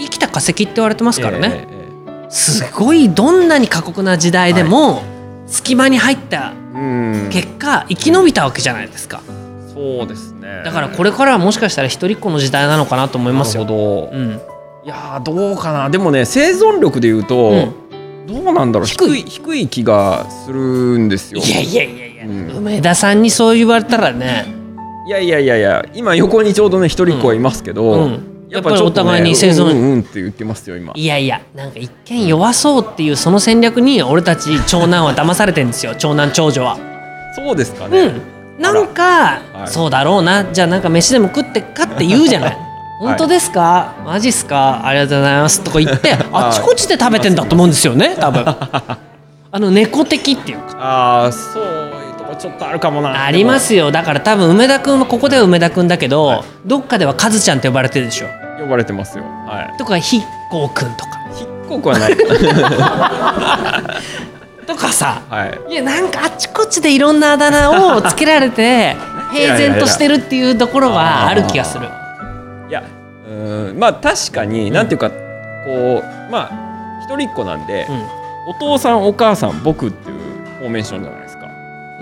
生きた化石って言われてますからね、
えええ
すごいどんなに過酷な時代でも、隙間に入った結果生き延びたわけじゃないですか。
そうですね。
だからこれからはもしかしたら一人っ子の時代なのかなと思いますよ。
なるほど、
うん、
いやーどうかな。でもね生存力で言うと、
うん。
どうなんだろう。
低い。
低い低い気がするんですよ。
いやいやいやいや、
うん。
梅田さんにそう言われたらね、
いやいやいやいや今横にちょうどね一人っ子はいますけど、
うん、やっぱりお互いに生存、
うんうんうんって言ってますよ今。
いやいやなんか一見弱そうっていうその戦略に俺たち長男は騙されてんですよ 長男長女は。
そうですかね、
うん、なんか、
はい。
そうだろうな。じゃあなんか飯でも食ってっかって言うじゃない。本当ですか、マジっすか？ありがとうございますとか言って あちこちで食べてんだと思うんですよね多分。あの猫的っていうか。
ああそういうとこちょっとあるかもな。
ありますよ。だから多分梅田くんはここでは梅田くんだけど、
はい。
どっかではカズちゃんって呼ばれてるでしょ
呼ばれてますよ。はい。
とかひっこうくんとか。
ひっこくはない。
とかさ。
はい。
いやなんかあちこちでいろんなあだ名をつけられて 平然としてるっていうところはある気がする。
いやうーんまあ確かに、
ん。
なんていうかこうまあ一人っ子なんで、
うん。
お父さんお母さん僕っていうフォーメーションじゃないですか。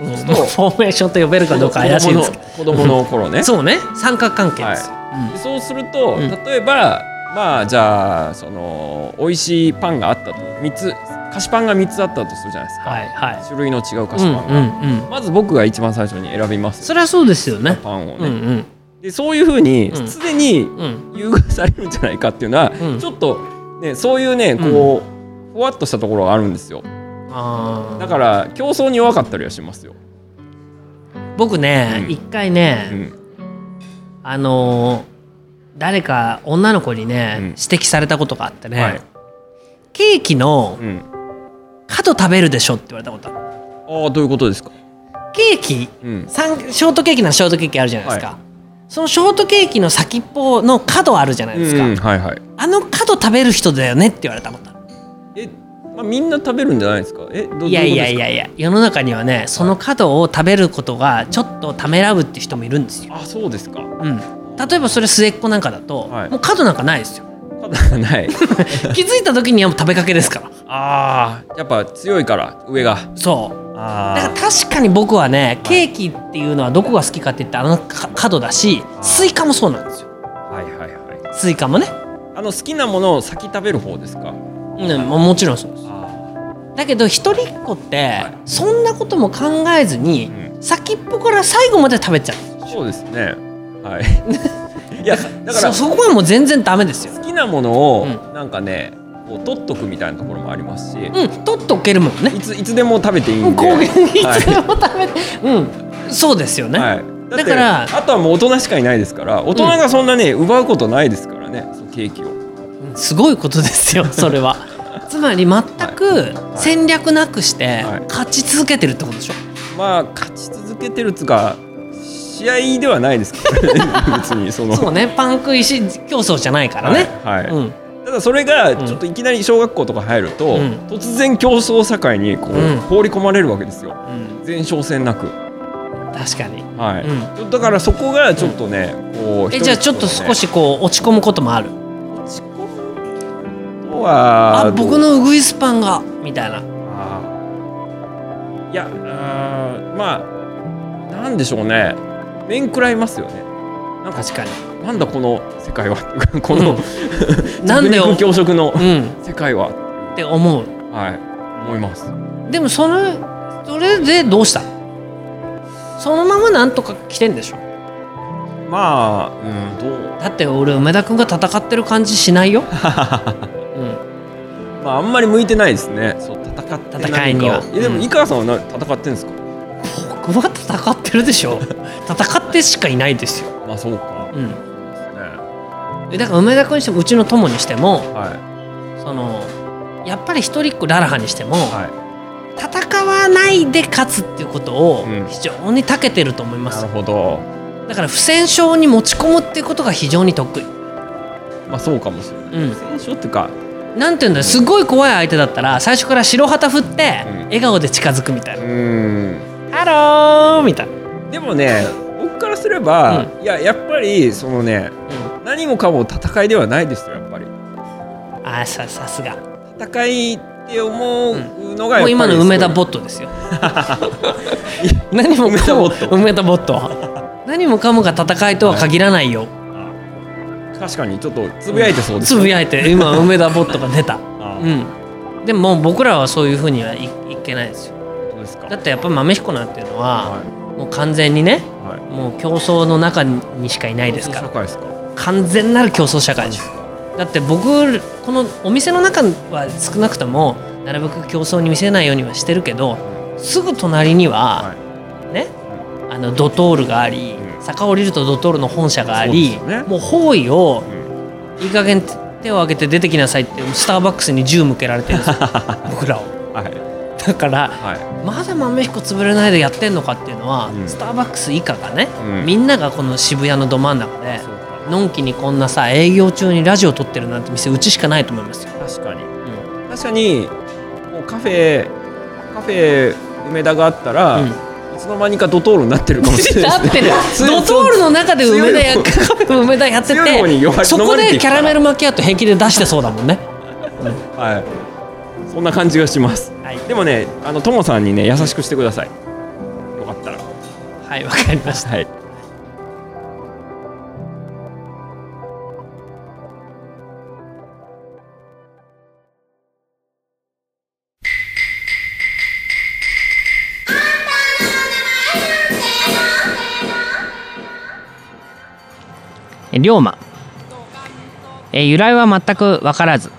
うん。フォーメーションと呼べるかどうか怪しいですけど。
子供の子供の頃ね。
そうね。三角関係ですよ、
でそうすると、
うん。
例えばまあじゃあその美味しいパンがあったと。3つ菓子パンが3つあったとするじゃないですか、
はいはい。
種類の違う菓子
うん
パンが、
うんうん
まず僕が一番最初に選びます。
それはそうですよね。
パンをね、
うんうん。
でそういうふうに
うん。
すでに
うん。
優遇されるんじゃないかっていうのは、
うん。
ちょっとねそういうねこう、ふわっとしたところがあるんですよ。だから競争に弱かったりはしますよ、
僕ね
うん。
一回
う
ね
ん、
あのー誰か女の子にね
うん。
指摘されたことがあって
はい。
ねケーキの
うん、
角食べるでしょって言われたことある。
ああどういうことですか、
ケーキ
うん、
ショートケーキならショートケーキあるじゃないですか、
は
そのショートケーキの先っぽの角あるじゃないですか、
うん、はいはい。
あの角食べる人だよねって言われたことある。
え、まあ、みんな食べるんじゃないですか？えど
いやいやいやいや世の中にはねその角を食べることがちょっとためらうって人もいるんですよ、
あそうですか。
うん、例えばそれ末っ子なんかだと、
はい。
もう角なんかないですよ。
角がない。
気づいた時にはもう食べかけですから。
あーやっぱ強いから上が。
そう。
あ
だから確かに僕はねケーキっていうのはどこが好きかって言ってあのか角だしスイカもそうなんですよ。
はいはいはい。
スイカもね、
あの好きなものを先食べる方ですか？
うん、ももちろんそうです。
あ
だけど一人っ子ってそんなことも考えずに
う
先っぽから最後まで食べちゃう。
そうですね。はい。いやだから
そそこはもう全然ダメですよ。
好きなものを
う
なんかねこう取っとくみたいなところもありますし、
うん取っておけるもんね。
いついつでも食べていい
ん
で。
高原にい
はい。
つでも食べて、うん。そうですよね、
はい、だ
だから
あとはもう大人しかいないですから大人がそんなね、奪うことないですからねケーキを。
すごいことですよそれは つまり全く戦略なくして
はい。
勝ち続けてるってことでしょ？
まあ勝ち続けてるっつうか試合ではないですけどね。別にその。
そうね。パン食いし競争じゃないからね、
はい、はい。
うん。
ただそれがちょっといきなり小学校とか入ると、
うん。
突然競争社会にこう、
うん。
放り込まれるわけですよ。
うん、
前哨戦なく。
確かに。
はい、
う
だからそこがちょっとね、こう
えじゃあちょっと少しこう落ち込むこともある？
は
あ僕のウグイスパンが。みたいな。
いやあーまあなんでしょうね。面食らいますよね。なんか
確かに。
なんだこの世界は。この、
なんで
弱肉強食の
うん。
世界は。
って思う。
はい。思います。
でもそれそれでどうした？そのままなんとか来てんでしょ？
まあうんどう？
だって俺梅田君が戦ってる感じしないよ、うん、
まああんまり向いてないですね。そう戦って
戦いには。
えでも
うん。
井川さんはな戦ってんですか？
僕は戦ってるでしょ。戦ってしかいないですよ、
まあそうか。
うん、
ね。
えだから梅田君にしてもうちの友にしても
は
そのやっぱり一人っ子ララハにしても、
いはい。
戦わないで勝つっていうことを
うん。
非常に長けてると思います、
なるほど。
だから不戦勝に持ち込むっていうことが非常に得意。
まあそうかもしれない、
うん。
戦勝っていうか
なんていうんだすごい怖い相手だったら最初から白旗振って
うん。
笑顔で近づくみたいうな。
ーん「
ハロー!」みたいな、
でもね僕からすれば、いややっぱりそのね何もかも戦いではないですよやっぱり。
あーささすが。
戦いって思うのが
う今の梅田
ボ
ボットですよ。何もかも
梅田ボット。
何もかもが戦いとは限らないよ、
確かにちょっとつぶやいてそうです
つぶやいて 今梅田ボットが出た。
あ
うん。でも僕らはそういうふうにはい、いけないですよ。
そうですか？
だってやっぱ豆彦なんていうのは、
は
もう完全にね
いはい。
もう競争の中にしかいないですから。
社会ですか？
完全なる競争社会でしょだって僕このお店の中は少なくともなるべく競争に見せないようにはしてるけどすぐ隣には
は
ねあのドトールがあり
うん。
坂降りるとドトールの本社があり
ね。
もう方位を
うん。
いい加減手を挙げて出てきなさいってスターバックスに銃向けられてるんですよ。僕らを。
はい。
だから
はい。
まだ豆彦潰れないでやってんのかっていうのは、
うん。
スターバックス以下がね、
うん。
みんながこの渋谷のど真ん中でのんきにこんなさ営業中にラジオ撮ってるなんて店うちしかないと思いますよ、
確かに。確かにもうカフェカフェ梅田があったら、
うん。
いつの間にかドトールになってるかもしれないね。
だってるドトールの中で梅田や梅田やっててそこでキャラメルマキアット平気で出してそうだもんね。
はい。そんな感じがします。
はい。
でもねあのともさんにね優しくしてください。よかったら。
はいわかりました。
はい
龍馬。え由来は全く分からず。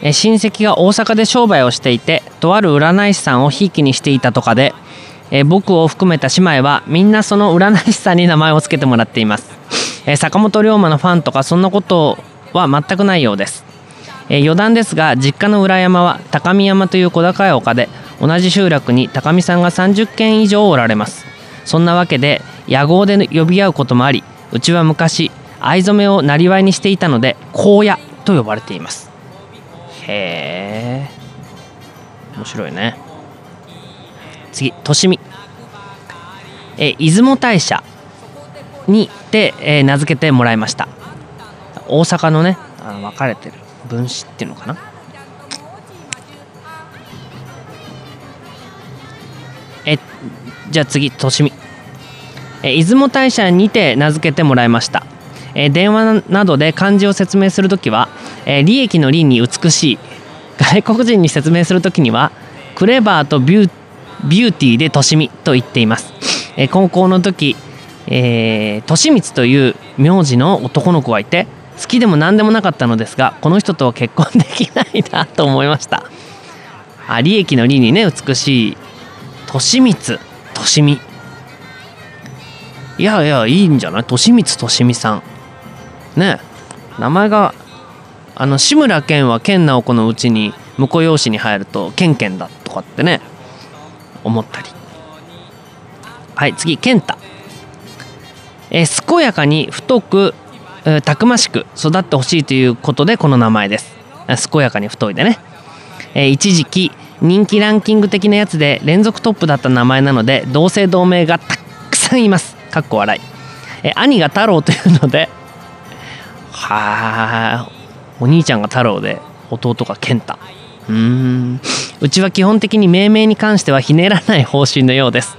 え親戚が大阪で商売をしていてとある占い師さんをひいきにしていたとかでえ僕を含めた姉妹はみんなその占い師さんに名前を付けてもらっています。え坂本龍馬のファンとかそんなことは全くないようです。え余談ですが実家の裏山は高見山という小高い丘で同じ集落に高見さんが30軒以上おられます。そんなわけで野号で呼び合うこともありうちは昔藍染めをなりわいにしていたので荒野と呼ばれています。へえ。面白いね。次利見え出雲大社にで、えー名付けてもらいました。大阪のねあの分かれてる分子っていうのかな。えじゃあ次利見え出雲大社にて名付けてもらいました、えー電話などで漢字を説明するときは、えー利益の利に美しい。外国人に説明するときには
クレバーとビュービューティーでとしみと言っています、えー高校の時えー、としみつという名字の男の子がいて好きでも何でもなかったのですがこの人とは結婚できないなと思いました。あ利益の利にね美しいとしみつとしみいやいやいいんじゃない？としみつとしみさん。ね。名前があの志村けんは健直子のうちに婿養子に入るとケンケンだとかってね思ったり。はい次健太。え健やかに太く、えたくましく育ってほしいということでこの名前です。健やかに太いでね、え一時期人気ランキング的なやつで連続トップだった名前なので同姓同名がたくさんいます。かっこ笑い、え兄が太郎というのではあお兄ちゃんが太郎で弟が健太。うーん。うちは基本的に命名に関してはひねらない方針のようです。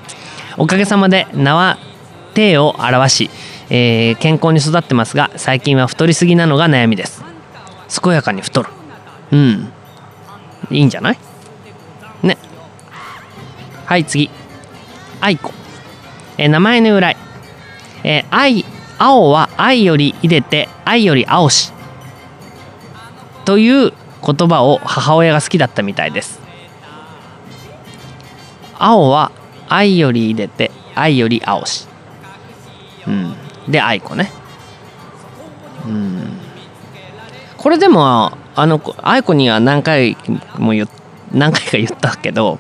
おかげさまで名は体を表し、えー健康に育ってますが最近は太りすぎなのが悩みです。健やかに太る。うん。いいんじゃない？ね。はい次。愛子、えー名前の由来、えー愛青は愛より入れて愛より青しという言葉を母親が好きだったみたいです。青は愛より入れて愛より青し。うん。で愛子ね。うん。これでもあの愛子には何回も言何回か言ったけど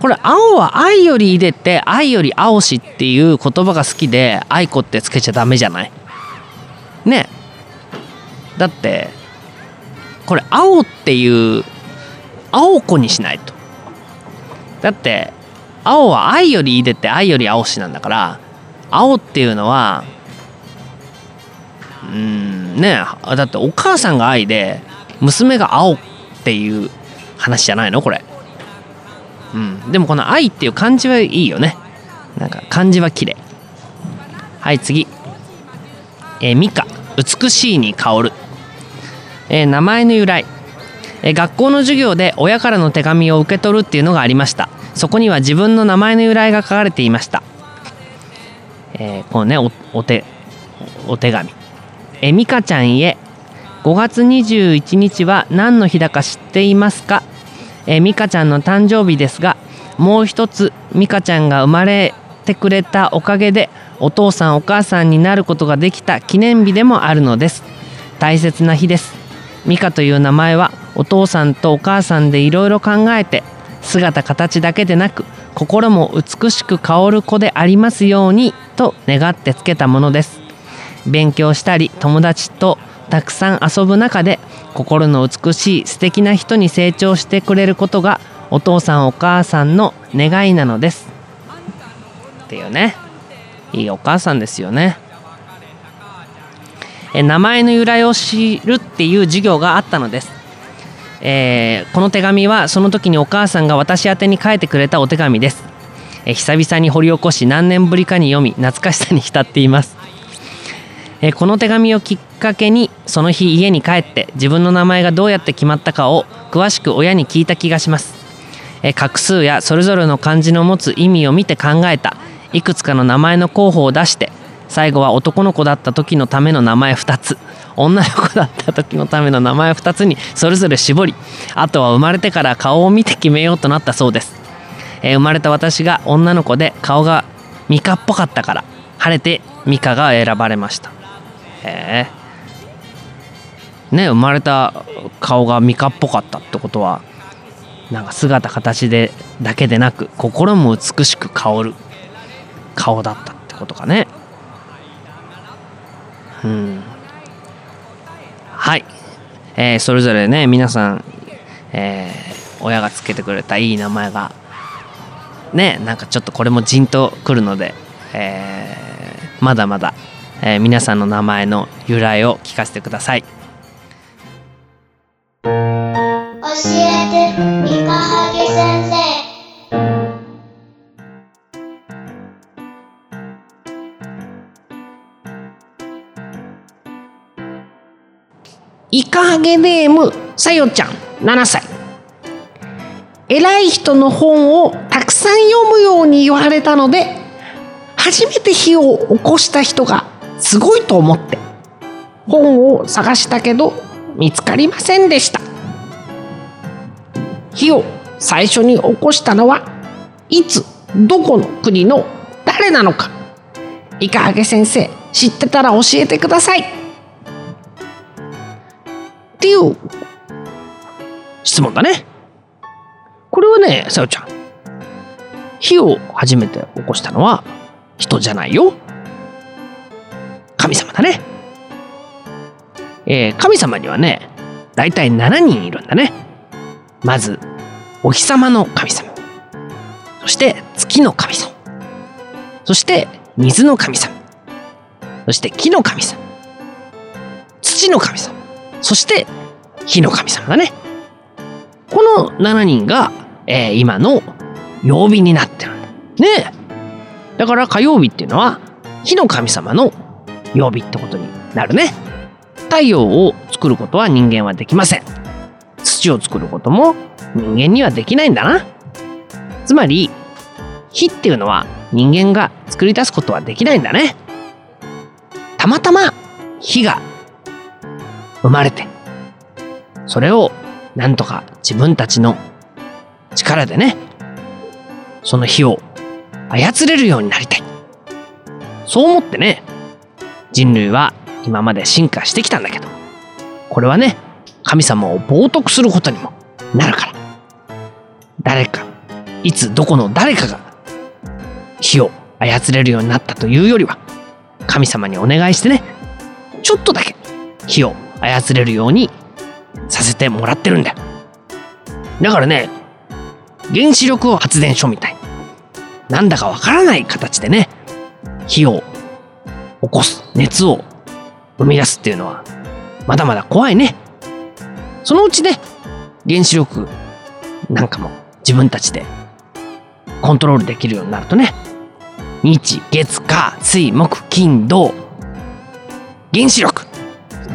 これ青は愛より入れて愛より青しっていう言葉が好きで愛子ってつけちゃダメじゃない？ね。だってこれ青っていう青子にしないと。だって青は愛より入れて愛より青しなんだから青っていうのはうんね。だってお母さんが愛で娘が青っていう話じゃないの？これ。うん。でもこの愛っていう漢字はいいよね。なんか漢字は綺麗。はい次。えー、ミカ。美しいに香る、えー名前の由来。えー学校の授業で親からの手紙を受け取るっていうのがありました。そこには自分の名前の由来が書かれていました。えーこのねおお手お手紙。えー美香ちゃんへ5月21日は何の日だか知っていますか？えー美香ちゃんの誕生日ですがもう一つ美香ちゃんが生まれてくれたおかげでお父さんお母さんになることができた記念日でもあるのです。大切な日です。美香という名前はお父さんとお母さんでいろいろ考えて姿形だけでなく心も美しく香る子でありますようにと願ってつけたものです。勉強したり友達とたくさん遊ぶ中で心の美しい素敵な人に成長してくれることがお父さんお母さんの願いなのです。っていうね。いいお母さんですよね。え名前の由来を知るっていう授業があったのです、えーこの手紙はその時にお母さんが私宛に書いてくれたお手紙です、え久々に掘り起こし何年ぶりかに読み懐かしさに浸っています。えーこの手紙をきっかけにその日家に帰って自分の名前がどうやって決まったかを詳しく親に聞いた気がします、えー画数やそれぞれの漢字の持つ意味を見て考えた。いくつかの名前の候補を出して最後は男の子だった時のための名前2つ。女の子だった時のための名前2つにそれぞれ絞りあとは生まれてから顔を見て決めようとなったそうです、えー生まれた私が女の子で顔がミカっぽかったから晴れてミカが選ばれました。へえね生まれた顔がミカっぽかったってことはなんか姿形でだけでなく心も美しく香る顔だったってことかね。うん。はい、えーそれぞれね皆さん、えー親がつけてくれたいい名前がねなんかちょっとこれもじんとくるので、えーまだまだ、えー皆さんの名前の由来を聞かせてください。
教えてみかはげ先生。
イカハゲネームさよちゃん7歳。偉い人の本をたくさん読むように言われたので初めて火を起こした人がすごいと思って。本を探したけど見つかりませんでした。火を最初に起こしたのはいつどこの国の誰なのか。イカハゲ先生知ってたら教えてください。っていう質問だね。これはねさよちゃん。火を初めて起こしたのは人じゃないよ。神様だね。えー神様にはね大体7人いるんだね。まずお日様の神様。そして月の神様。そして水の神様。そして木の神様。土の神様。そして火の神様だね。この7人が、えー今の曜日になってる。んだね。えだから火曜日っていうのは火の神様の曜日ってことになるね。太陽を作ることは人間はできません。土を作ることも人間にはできないんだな。つまり火っていうのは人間が作り出すことはできないんだね。たまたま火が生まれてそれをなんとか自分たちの力でねその火を操れるようになりたい。そう思ってね人類は今まで進化してきたんだけどこれはね神様を冒涜することにもなるから。誰かいつどこの誰かが火を操れるようになったというよりは神様にお願いしてねちょっとだけ火を操れるようにさせてもらってるんだよ。だからね原子力発電所みたい。なんだかわからない形でね火を起こす熱を生み出すっていうのはまだまだ怖いね。そのうちね原子力なんかも自分たちでコントロールできるようになるとね。日月火水木金土。原子力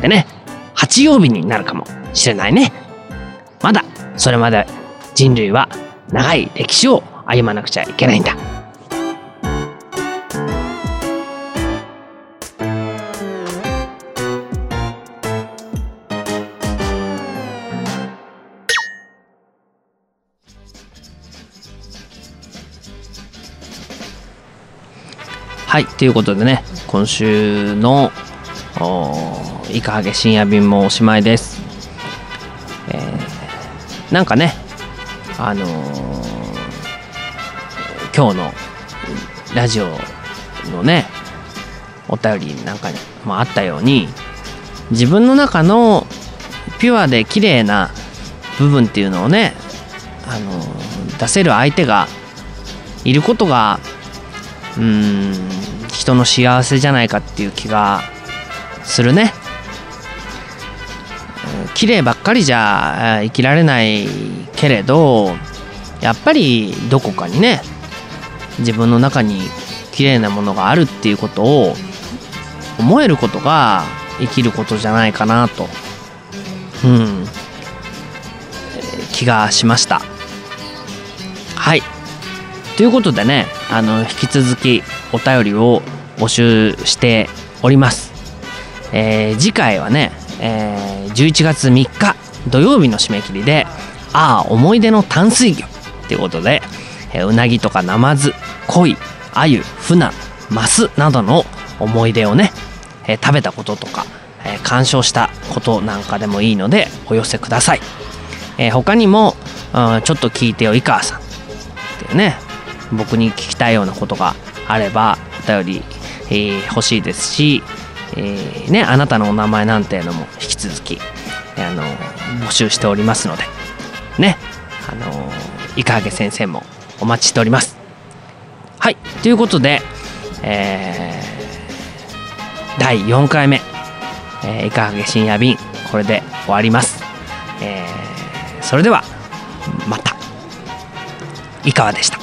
でね八曜日になるかもしれないね。まだそれまで人類は長い歴史を歩まなくちゃいけないんだ。はいということでね今週のおーイカハゲ深夜便もおしまいです、えーなんかねあのー今日のラジオのねお便りなんかにもあったように自分の中のピュアで綺麗な部分っていうのをね、あの出せる相手がいることがうーん人の幸せじゃないかっていう気がするね。綺麗ばっかりじゃ生きられないけれどやっぱりどこかにね自分の中に綺麗なものがあるっていうことを思えることが生きることじゃないかなと、うん、気がしました。はいということでねあの引き続きお便りを募集しております。えー次回はね、えー11月3日土曜日の締め切りで「ああ思い出の淡水魚」っていうことで、えーうなぎとかナマズ鯉アユフナマスなどの思い出をね、えー食べたこととか、えー鑑賞したことなんかでもいいのでお寄せください。えー他にも、うんちょっと聞いてよ井川さんっていうね僕に聞きたいようなことがあればお便り、えー欲しいですし、えーね、あなたのお名前なんていうのも引き続き、あの募集しておりますのでねあのいかはげ先生もお待ちしております。はいということで、えー第4回目、えーいかはげ深夜便これで終わります、えーそれではまた。井川でした。